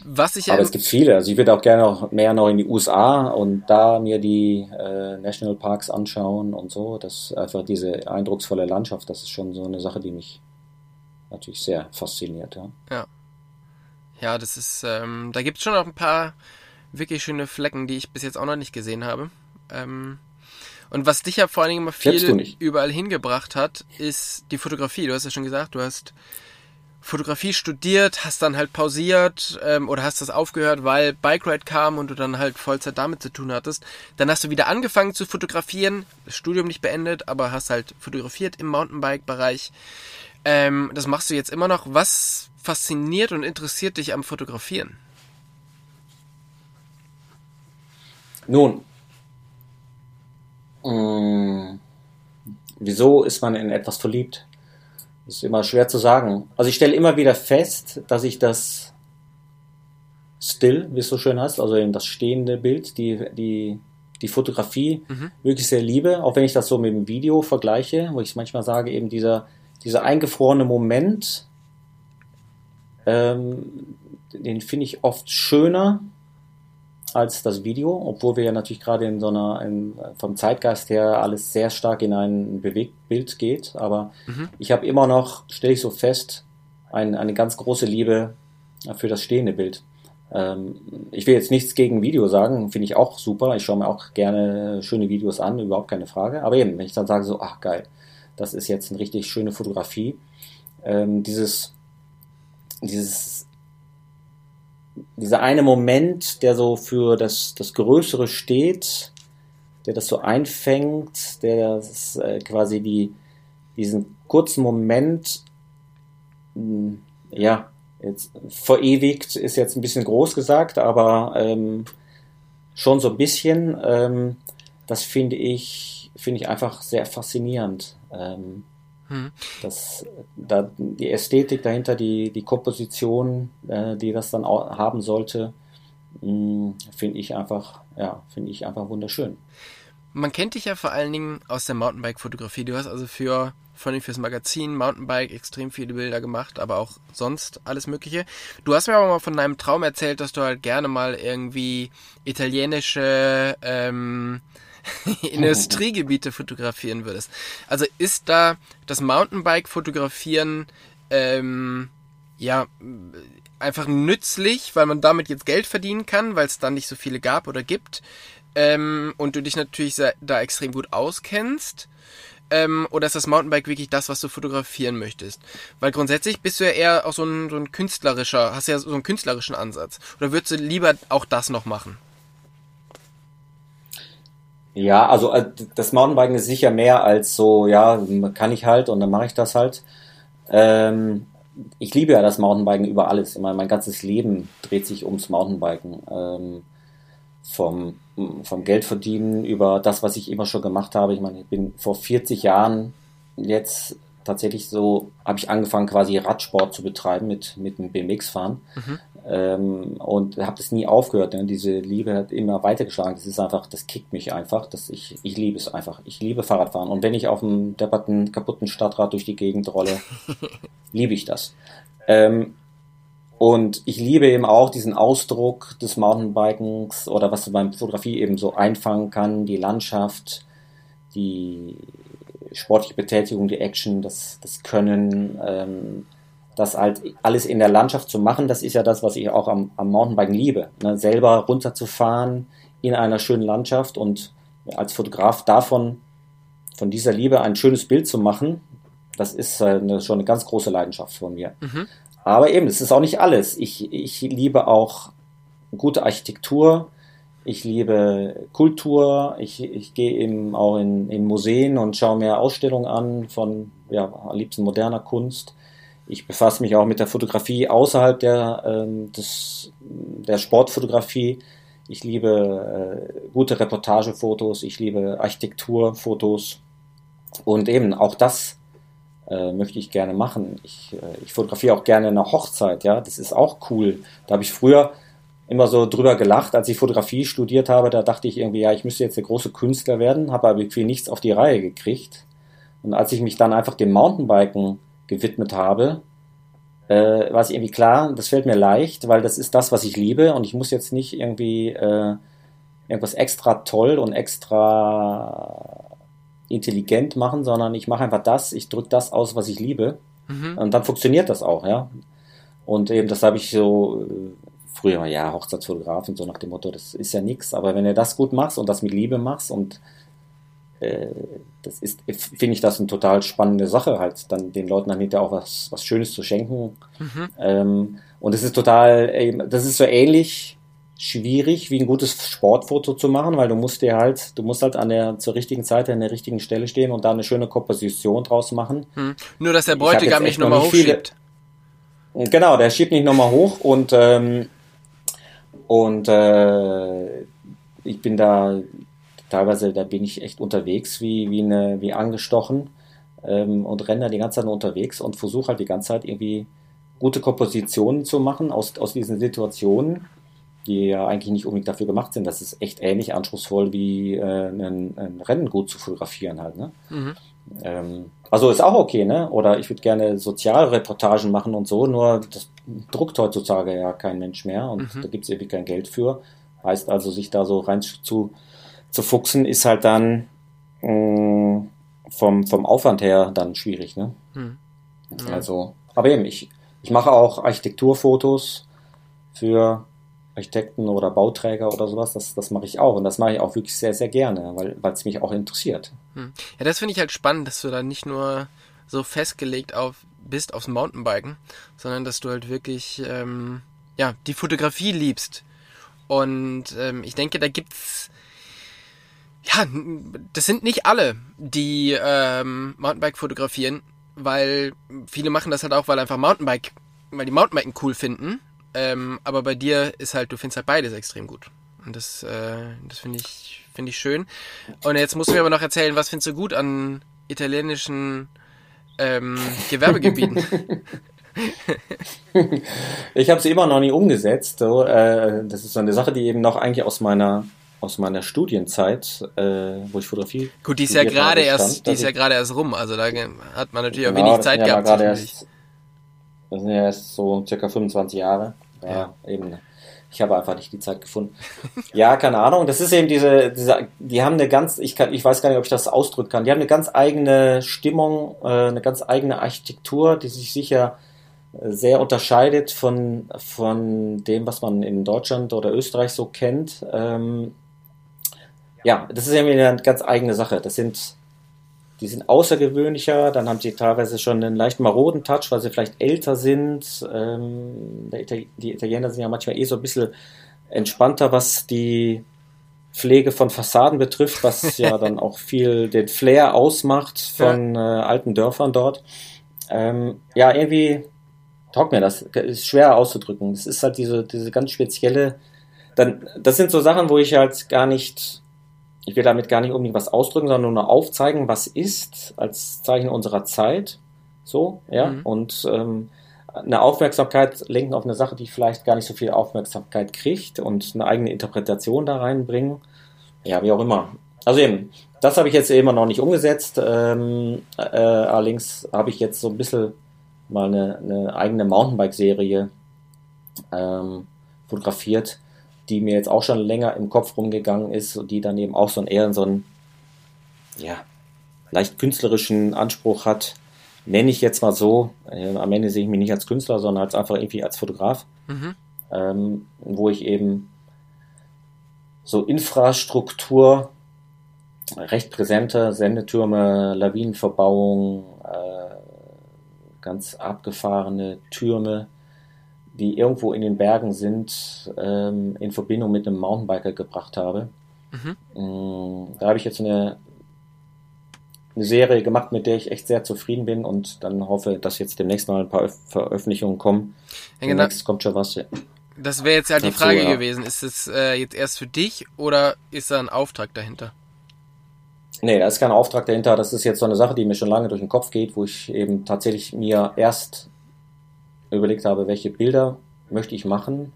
Was ich Aber ja, es gibt viele. Also ich würde auch gerne noch mehr noch in die USA und da mir die äh, Nationalparks anschauen und so. Das einfach diese eindrucksvolle Landschaft, das ist schon so eine Sache, die mich natürlich sehr fasziniert. Ja. ja, das ist, ähm, da gibt es schon noch ein paar wirklich schöne Flecken, die ich bis jetzt auch noch nicht gesehen habe. Ähm, und was dich ja vor allen Dingen immer viel überall hingebracht hat, ist die Fotografie. Du hast ja schon gesagt, du hast Fotografie studiert, hast dann halt pausiert ähm, oder hast das aufgehört, weil Bike Ride kam und du dann halt Vollzeit damit zu tun hattest. Dann hast du wieder angefangen zu fotografieren, das Studium nicht beendet, aber hast halt fotografiert im Mountainbike-Bereich. Ähm, das machst du jetzt immer noch. Was fasziniert und interessiert dich am Fotografieren? Nun, mh, wieso ist man in etwas verliebt? Das ist immer schwer zu sagen. Also ich stelle immer wieder fest, dass ich das Still, wie es so schön heißt, also eben das stehende Bild, die, die, die Fotografie Mhm. wirklich sehr liebe, auch wenn ich das so mit dem Video vergleiche, wo ich manchmal sage, eben dieser, dieser eingefrorene Moment, ähm, den finde ich oft schöner als das Video, obwohl wir ja natürlich gerade in so einer, in, vom Zeitgeist her alles sehr stark in ein Bewegtbild geht, aber Mhm. ich habe immer noch, stelle ich so fest, ein, eine ganz große Liebe für das stehende Bild. Ähm, ich will jetzt nichts gegen Video sagen, finde ich auch super. Ich schaue mir auch gerne schöne Videos an, überhaupt keine Frage. Aber eben, wenn ich dann sage so, ach geil, das ist jetzt eine richtig schöne Fotografie, ähm, dieses, dieses, dieser eine Moment, der so für das, das Größere steht, der das so einfängt, der das, äh, quasi die, diesen kurzen Moment, mh, ja, jetzt verewigt, ist jetzt ein bisschen groß gesagt, aber ähm, schon so ein bisschen, ähm, das finde ich, finde ich einfach sehr faszinierend. Ähm, Hm. das, da, die Ästhetik dahinter, die, die Komposition, äh, die das dann auch haben sollte, mh, finde ich einfach, ja, finde ich einfach wunderschön. Man kennt dich ja vor allen Dingen aus der Mountainbike-Fotografie. Du hast also für vor allem fürs Magazin Mountainbike extrem viele Bilder gemacht, aber auch sonst alles Mögliche. Du hast mir aber mal von deinem Traum erzählt, dass du halt gerne mal irgendwie italienische ähm, [laughs] Industriegebiete fotografieren würdest. Also ist da das Mountainbike-Fotografieren ähm, ja, einfach nützlich, weil man damit jetzt Geld verdienen kann, weil es dann nicht so viele gab oder gibt. Ähm, und du dich natürlich da extrem gut auskennst. Ähm, oder ist das Mountainbike wirklich das, was du fotografieren möchtest? Weil grundsätzlich bist du ja eher auch so ein, so ein künstlerischer, hast ja so einen künstlerischen Ansatz. Oder würdest du lieber auch das noch machen? Ja, also äh, das Mountainbiken ist sicher mehr als so, ja, kann ich halt und dann mache ich das halt. Ähm, ich liebe ja das Mountainbiken über alles. Immer mein ganzes Leben dreht sich ums Mountainbiken. Ähm, vom, vom Geldverdienen über das, was ich immer schon gemacht habe. Ich meine, ich bin vor 40 Jahren jetzt tatsächlich so, habe ich angefangen quasi Radsport zu betreiben mit, mit dem BMX-Fahren. Mhm. Ähm, und habe das nie aufgehört. Ne? Diese Liebe hat immer weitergeschlagen. Das ist einfach, das kickt mich einfach. Das, ich, ich liebe es einfach. Ich liebe Fahrradfahren. Und wenn ich auf einem depperten, kaputten Stadtrad durch die Gegend rolle, [laughs] liebe ich das. Ähm, und ich liebe eben auch diesen Ausdruck des Mountainbikens oder was du beim Fotografie eben so einfangen kann, die Landschaft, die sportliche Betätigung, die Action, das, das Können, ähm, das halt alles in der Landschaft zu machen, das ist ja das, was ich auch am, am Mountainbiken liebe. Ne? Selber runterzufahren in einer schönen Landschaft und als Fotograf davon, von dieser Liebe ein schönes Bild zu machen, das ist äh, eine, schon eine ganz große Leidenschaft von mir. Mhm. Aber eben, es ist auch nicht alles. Ich, ich liebe auch gute Architektur, ich liebe Kultur, ich, ich gehe eben auch in, in Museen und schaue mir Ausstellungen an von ja, am liebsten moderner Kunst. Ich befasse mich auch mit der Fotografie außerhalb der, ähm, des, der Sportfotografie. Ich liebe äh, gute Reportagefotos, ich liebe Architekturfotos und eben auch das äh, möchte ich gerne machen. Ich, äh, ich fotografiere auch gerne eine Hochzeit, ja, das ist auch cool. Da habe ich früher immer so drüber gelacht, als ich Fotografie studiert habe, da dachte ich irgendwie, ja, ich müsste jetzt der große Künstler werden, habe aber irgendwie nichts auf die Reihe gekriegt. Und als ich mich dann einfach dem Mountainbiken gewidmet habe, äh, war es irgendwie klar, das fällt mir leicht, weil das ist das, was ich liebe und ich muss jetzt nicht irgendwie äh, irgendwas extra toll und extra intelligent machen, sondern ich mache einfach das, ich drücke das aus, was ich liebe. Mhm. Und dann funktioniert das auch, ja. Und eben, das habe ich so äh, früher, ja, Hochzeitsfotografen, so nach dem Motto, das ist ja nichts, aber wenn du das gut machst und das mit Liebe machst und das ist, finde ich das eine total spannende Sache, halt dann den Leuten dann hinterher auch was, was Schönes zu schenken. Mhm. Ähm, und es ist total, das ist so ähnlich schwierig, wie ein gutes Sportfoto zu machen, weil du musst dir halt, du musst halt an der zur richtigen Zeit an der richtigen Stelle stehen und da eine schöne Komposition draus machen. Hm. Nur dass der Bräutigam nicht nochmal hochschiebt. Viele, genau, der schiebt nicht nochmal hoch und ähm, und äh, ich bin da teilweise, da bin ich echt unterwegs, wie wie eine wie angestochen ähm, und renne da die ganze Zeit unterwegs und versuche halt die ganze Zeit irgendwie gute Kompositionen zu machen aus aus diesen Situationen die ja eigentlich nicht unbedingt dafür gemacht sind. Das ist echt ähnlich anspruchsvoll wie äh, ein, ein Rennen gut zu fotografieren halt. Ne? Mhm. Ähm, also ist auch okay, ne? Oder ich würde gerne Sozialreportagen machen und so, nur das druckt heutzutage ja kein Mensch mehr und mhm. da gibt es irgendwie kein Geld für. Heißt also, sich da so rein zu, zu fuchsen, ist halt dann mh, mm, vom, vom Aufwand her dann schwierig, ne? Mhm. Also, aber eben, ich, ich mache auch Architekturfotos für Architekten oder Bauträger oder sowas, das, das mache ich auch. Und das mache ich auch wirklich sehr, sehr gerne, weil es mich auch interessiert. Hm. Ja, das finde ich halt spannend, dass du da nicht nur so festgelegt auf, bist aufs Mountainbiken, sondern dass du halt wirklich ähm, ja, die Fotografie liebst. Und ähm, ich denke, da gibt's ja, das sind nicht alle, die ähm, Mountainbike fotografieren, weil viele machen das halt auch, weil einfach Mountainbike, weil die Mountainbiken cool finden ähm, aber bei dir ist halt, du findest halt beides extrem gut. Und das, äh, das finde ich, finde ich schön. Und jetzt musst du mir aber noch erzählen, was findest du gut an italienischen ähm, Gewerbegebieten? [laughs] [laughs] ich habe sie immer noch nie umgesetzt. So, äh, das ist so eine Sache, die eben noch eigentlich aus meiner aus meiner Studienzeit, äh, wo ich Fotografie. Gut, die ist ja gerade erst, die ist ja gerade erst rum. Also da hat man natürlich genau, auch wenig Zeit gehabt. Ja erst, das sind ja erst so circa 25 Jahre. Ja, ja, eben. Ich habe einfach nicht die Zeit gefunden. [laughs] Ja, keine Ahnung. Das ist eben diese, diese, die haben eine ganz, ich kann, ich weiß gar nicht, ob ich das ausdrücken kann. Die haben eine ganz eigene Stimmung, äh, eine ganz eigene Architektur, die sich sicher sehr unterscheidet von, von dem, was man in Deutschland oder Österreich so kennt. Ähm, ja, das ist irgendwie eine ganz eigene Sache. Das sind, die sind außergewöhnlicher, dann haben sie teilweise schon einen leicht maroden Touch, weil sie vielleicht älter sind. Ähm, die Italiener sind ja manchmal eh so ein bisschen entspannter, was die Pflege von Fassaden betrifft, was [laughs] ja dann auch viel den Flair ausmacht von ja. äh, alten Dörfern dort. Ähm, ja, irgendwie taugt mir das. Ist schwer auszudrücken. Das ist halt diese, diese ganz spezielle. Dann, das sind so Sachen, wo ich halt gar nicht, ich will damit gar nicht unbedingt was ausdrücken, sondern nur aufzeigen, was ist, als Zeichen unserer Zeit. So, ja. Mhm. Und ähm, eine Aufmerksamkeit lenken auf eine Sache, die vielleicht gar nicht so viel Aufmerksamkeit kriegt und eine eigene Interpretation da reinbringen. Ja, wie auch immer. Also eben, das habe ich jetzt immer noch nicht umgesetzt. Ähm, äh, allerdings habe ich jetzt so ein bisschen mal eine, eine eigene Mountainbike-Serie ähm, fotografiert, die mir jetzt auch schon länger im Kopf rumgegangen ist und die dann eben auch so ein, eher so einen, ja, leicht künstlerischen Anspruch hat. Nenne ich jetzt mal so. Äh, am Ende sehe ich mich nicht als Künstler, sondern als einfach irgendwie als Fotograf. Mhm. Ähm, wo ich eben so Infrastruktur, recht präsente Sendetürme, Lawinenverbauung, äh, ganz abgefahrene Türme, die irgendwo in den Bergen sind, ähm, in Verbindung mit einem Mountainbiker gebracht habe. Mhm. Mm, da habe ich jetzt eine, eine Serie gemacht, mit der ich echt sehr zufrieden bin und dann hoffe, dass jetzt demnächst mal ein paar Veröffentlichungen kommen. Ja, genau. Demnächst kommt schon was. Ja. Das wäre jetzt halt die Frage ja. gewesen. Ist es äh, jetzt erst für dich oder ist da ein Auftrag dahinter? Nee, da ist kein Auftrag dahinter. Das ist jetzt so eine Sache, die mir schon lange durch den Kopf geht, wo ich eben tatsächlich mir erst überlegt habe, welche Bilder möchte ich machen,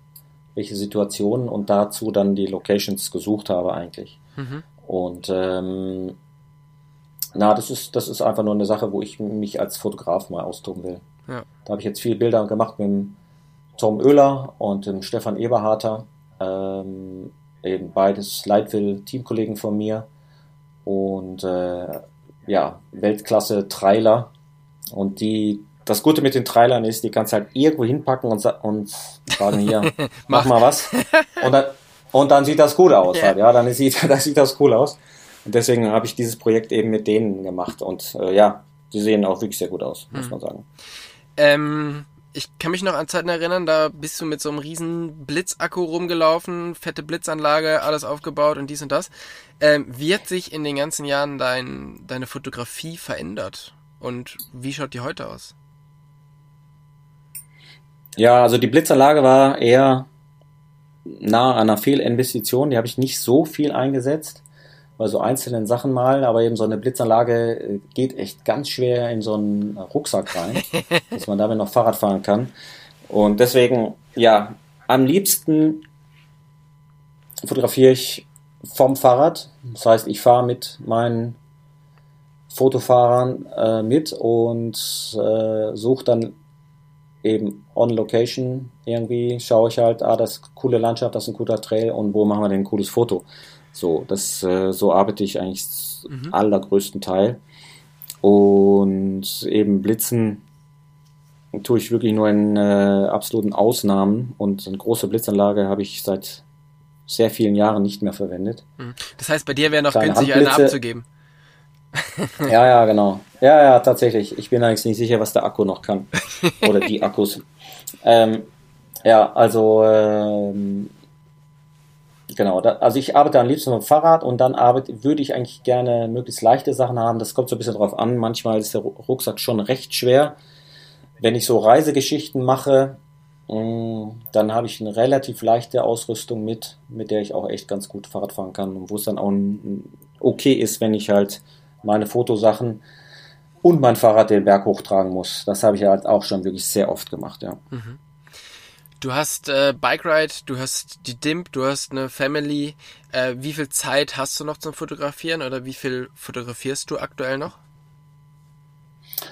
welche Situationen und dazu dann die Locations gesucht habe eigentlich. Mhm. Und ähm, na, das ist, das ist einfach nur eine Sache, wo ich mich als Fotograf mal austoben will. Ja. Da habe ich jetzt viele Bilder gemacht mit dem Tom Oehler und dem Stefan Eberharter, ähm, eben beides Leitwill-Teamkollegen von mir und äh, ja, Weltklasse Trailer. Und die, das Gute mit den Trailern ist, die kannst halt irgendwo hinpacken und, und sagen hier, [laughs] mach mal was. Und dann, und dann sieht das cool aus. Ja, halt, ja dann sieht, [laughs] dann sieht das cool aus. Und deswegen habe ich dieses Projekt eben mit denen gemacht. Und äh, ja, die sehen auch wirklich sehr gut aus, muss hm. man sagen. Ähm, ich kann mich noch an Zeiten erinnern, da bist du mit so einem riesen Blitzakku rumgelaufen, fette Blitzanlage, alles aufgebaut und dies und das. Ähm, wie hat sich in den ganzen Jahren dein, deine Fotografie verändert? Und wie schaut die heute aus? Ja, also die Blitzanlage war eher nah an einer Fehlinvestition. Die habe ich nicht so viel eingesetzt bei so einzelnen Sachen mal, aber eben so eine Blitzanlage äh, geht echt ganz schwer in so einen Rucksack rein, [laughs] dass man damit noch Fahrrad fahren kann. Und deswegen, ja, am liebsten fotografiere ich vom Fahrrad. Das heißt, ich fahre mit meinen Fotofahrern äh, mit und äh, suche dann eben on Location irgendwie, schaue ich halt, ah, das ist eine coole Landschaft, das ist ein guter Trail und wo machen wir denn ein cooles Foto. So, das, äh, so arbeite ich eigentlich mhm. allergrößten Teil. Und eben Blitzen tue ich wirklich nur in äh, absoluten Ausnahmen und eine große Blitzanlage habe ich seit sehr vielen Jahren nicht mehr verwendet. Mhm. Das heißt, bei dir wäre noch Kleine günstig, eine abzugeben. [laughs] ja, ja, genau. Ja, ja, tatsächlich. Ich bin eigentlich nicht sicher, was der Akku noch kann. Oder die Akkus. [laughs] ähm, ja, also ähm, Genau, da, also ich arbeite am liebsten mit dem Fahrrad und dann arbeite, würde ich eigentlich gerne möglichst leichte Sachen haben. Das kommt so ein bisschen drauf an. Manchmal ist der Rucksack schon recht schwer. Wenn ich so Reisegeschichten mache, mm, dann habe ich eine relativ leichte Ausrüstung mit, mit der ich auch echt ganz gut Fahrrad fahren kann und wo es dann auch okay ist, wenn ich halt meine Fotosachen und mein Fahrrad den Berg hochtragen muss. Das habe ich halt auch schon wirklich sehr oft gemacht, ja. Mhm. Du hast äh, Bike Ride, du hast die DIMP, du hast eine Family. Äh, wie viel Zeit hast du noch zum Fotografieren oder wie viel fotografierst du aktuell noch?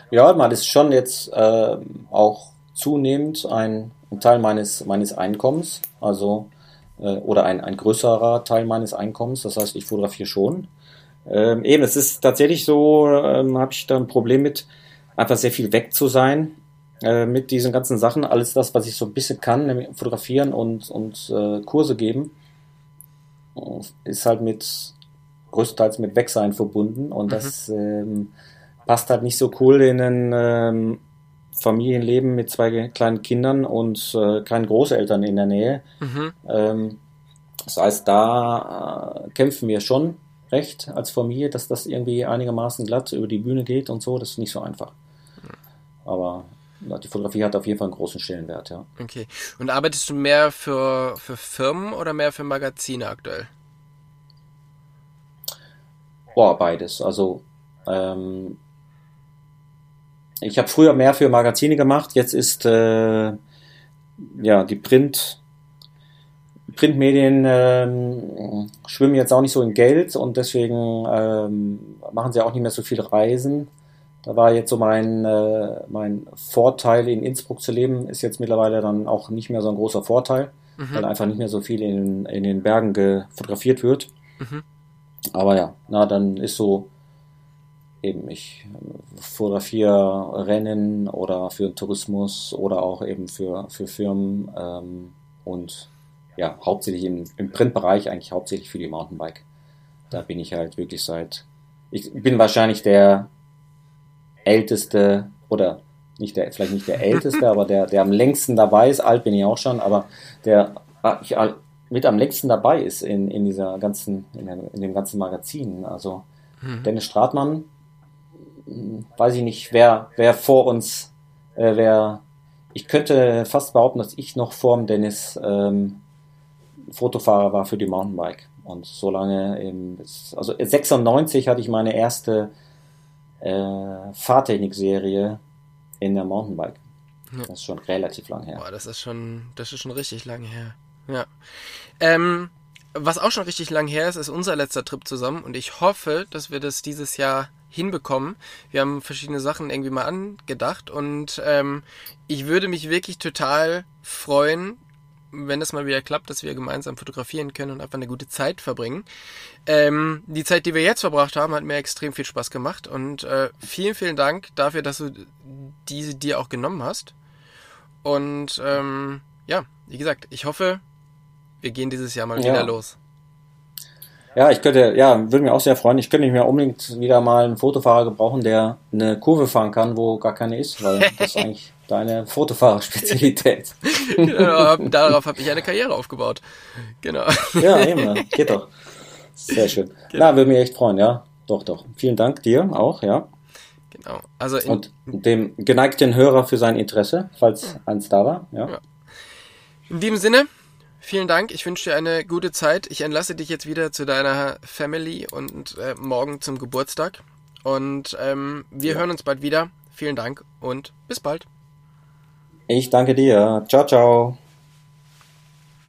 Ja, man ist schon jetzt äh, auch zunehmend ein, ein, Teil meines, meines Einkommens, also äh, oder ein, ein größerer Teil meines Einkommens. Das heißt, ich fotografiere schon. Ähm, eben, es ist tatsächlich so, ähm, habe ich da ein Problem mit, einfach sehr viel weg zu sein äh, mit diesen ganzen Sachen, alles das, was ich so ein bisschen kann, nämlich fotografieren und, und äh, Kurse geben, ist halt mit größtenteils mit Wegsein verbunden und mhm. das ähm, passt halt nicht so cool in ein ähm, Familienleben mit zwei kleinen Kindern und äh, keinen Großeltern in der Nähe. Mhm. Ähm, das heißt, da äh, kämpfen wir schon recht als Familie, dass das irgendwie einigermaßen glatt über die Bühne geht und so. Das ist nicht so einfach. Aber die Fotografie hat auf jeden Fall einen großen Stellenwert, ja. Okay. Und arbeitest du mehr für, für Firmen oder mehr für Magazine aktuell? Boah, beides. Also ähm, ich habe früher mehr für Magazine gemacht, jetzt ist äh, ja die Print Printmedien ähm, schwimmen jetzt auch nicht so in Geld und deswegen ähm, machen sie auch nicht mehr so viele Reisen. Da war jetzt so mein, äh, mein Vorteil, in Innsbruck zu leben, ist jetzt mittlerweile dann auch nicht mehr so ein großer Vorteil, mhm. weil einfach nicht mehr so viel in, in den Bergen fotografiert wird. Mhm. Aber ja, na, dann ist so eben, ich fotografiere Rennen oder für Tourismus oder auch eben für, für Firmen ähm, und ja, hauptsächlich im, im Printbereich, eigentlich hauptsächlich für die Mountainbike. Da bin ich halt wirklich seit, ich bin wahrscheinlich der älteste oder nicht der, vielleicht nicht der älteste, [laughs] aber der, der am längsten dabei ist, alt bin ich auch schon, aber der ich, mit am längsten dabei ist in, in dieser ganzen, in, dem, in dem ganzen Magazin. Also mhm. Dennis Stratmann, hm, weiß ich nicht, wer, wer vor uns, äh, wer, ich könnte fast behaupten, dass ich noch vor dem Dennis ähm, Fotofahrer war für die Mountainbike. Und so lange, im, also 96 hatte ich meine erste äh, Fahrtechnik-Serie in der Mountainbike. Ja. Das ist schon relativ lang her. Boah, das ist schon, das ist schon richtig lang her. Ja. Ähm, was auch schon richtig lang her ist, ist unser letzter Trip zusammen und ich hoffe, dass wir das dieses Jahr hinbekommen. Wir haben verschiedene Sachen irgendwie mal angedacht und ähm, ich würde mich wirklich total freuen, wenn es mal wieder klappt, dass wir gemeinsam fotografieren können und einfach eine gute Zeit verbringen. Ähm, die Zeit, die wir jetzt verbracht haben, hat mir extrem viel Spaß gemacht und äh, vielen, vielen Dank dafür, dass du diese dir auch genommen hast. Und ähm, ja, wie gesagt, ich hoffe, wir gehen dieses Jahr mal ja. wieder los. Ja, ich könnte, ja, würde mich auch sehr freuen. Ich könnte mir unbedingt wieder mal einen Fotofahrer gebrauchen, der eine Kurve fahren kann, wo gar keine ist, weil das [laughs] eigentlich deine Fotofahrer-Spezialität. [laughs] genau, darauf habe ich eine Karriere aufgebaut. Genau. Ja, eben, geht doch. Sehr schön. Genau. Na, würde mich echt freuen, ja. Doch, doch. Vielen Dank dir auch, ja. Genau. Also Und dem geneigten Hörer für sein Interesse, falls eins da war, ja. ja. In diesem Sinne, Vielen Dank. Ich wünsche dir eine gute Zeit. Ich entlasse dich jetzt wieder zu deiner Family und äh, morgen zum Geburtstag. Und ähm, wir ja. hören uns bald wieder. Vielen Dank und bis bald. Ich danke dir. Ciao, ciao.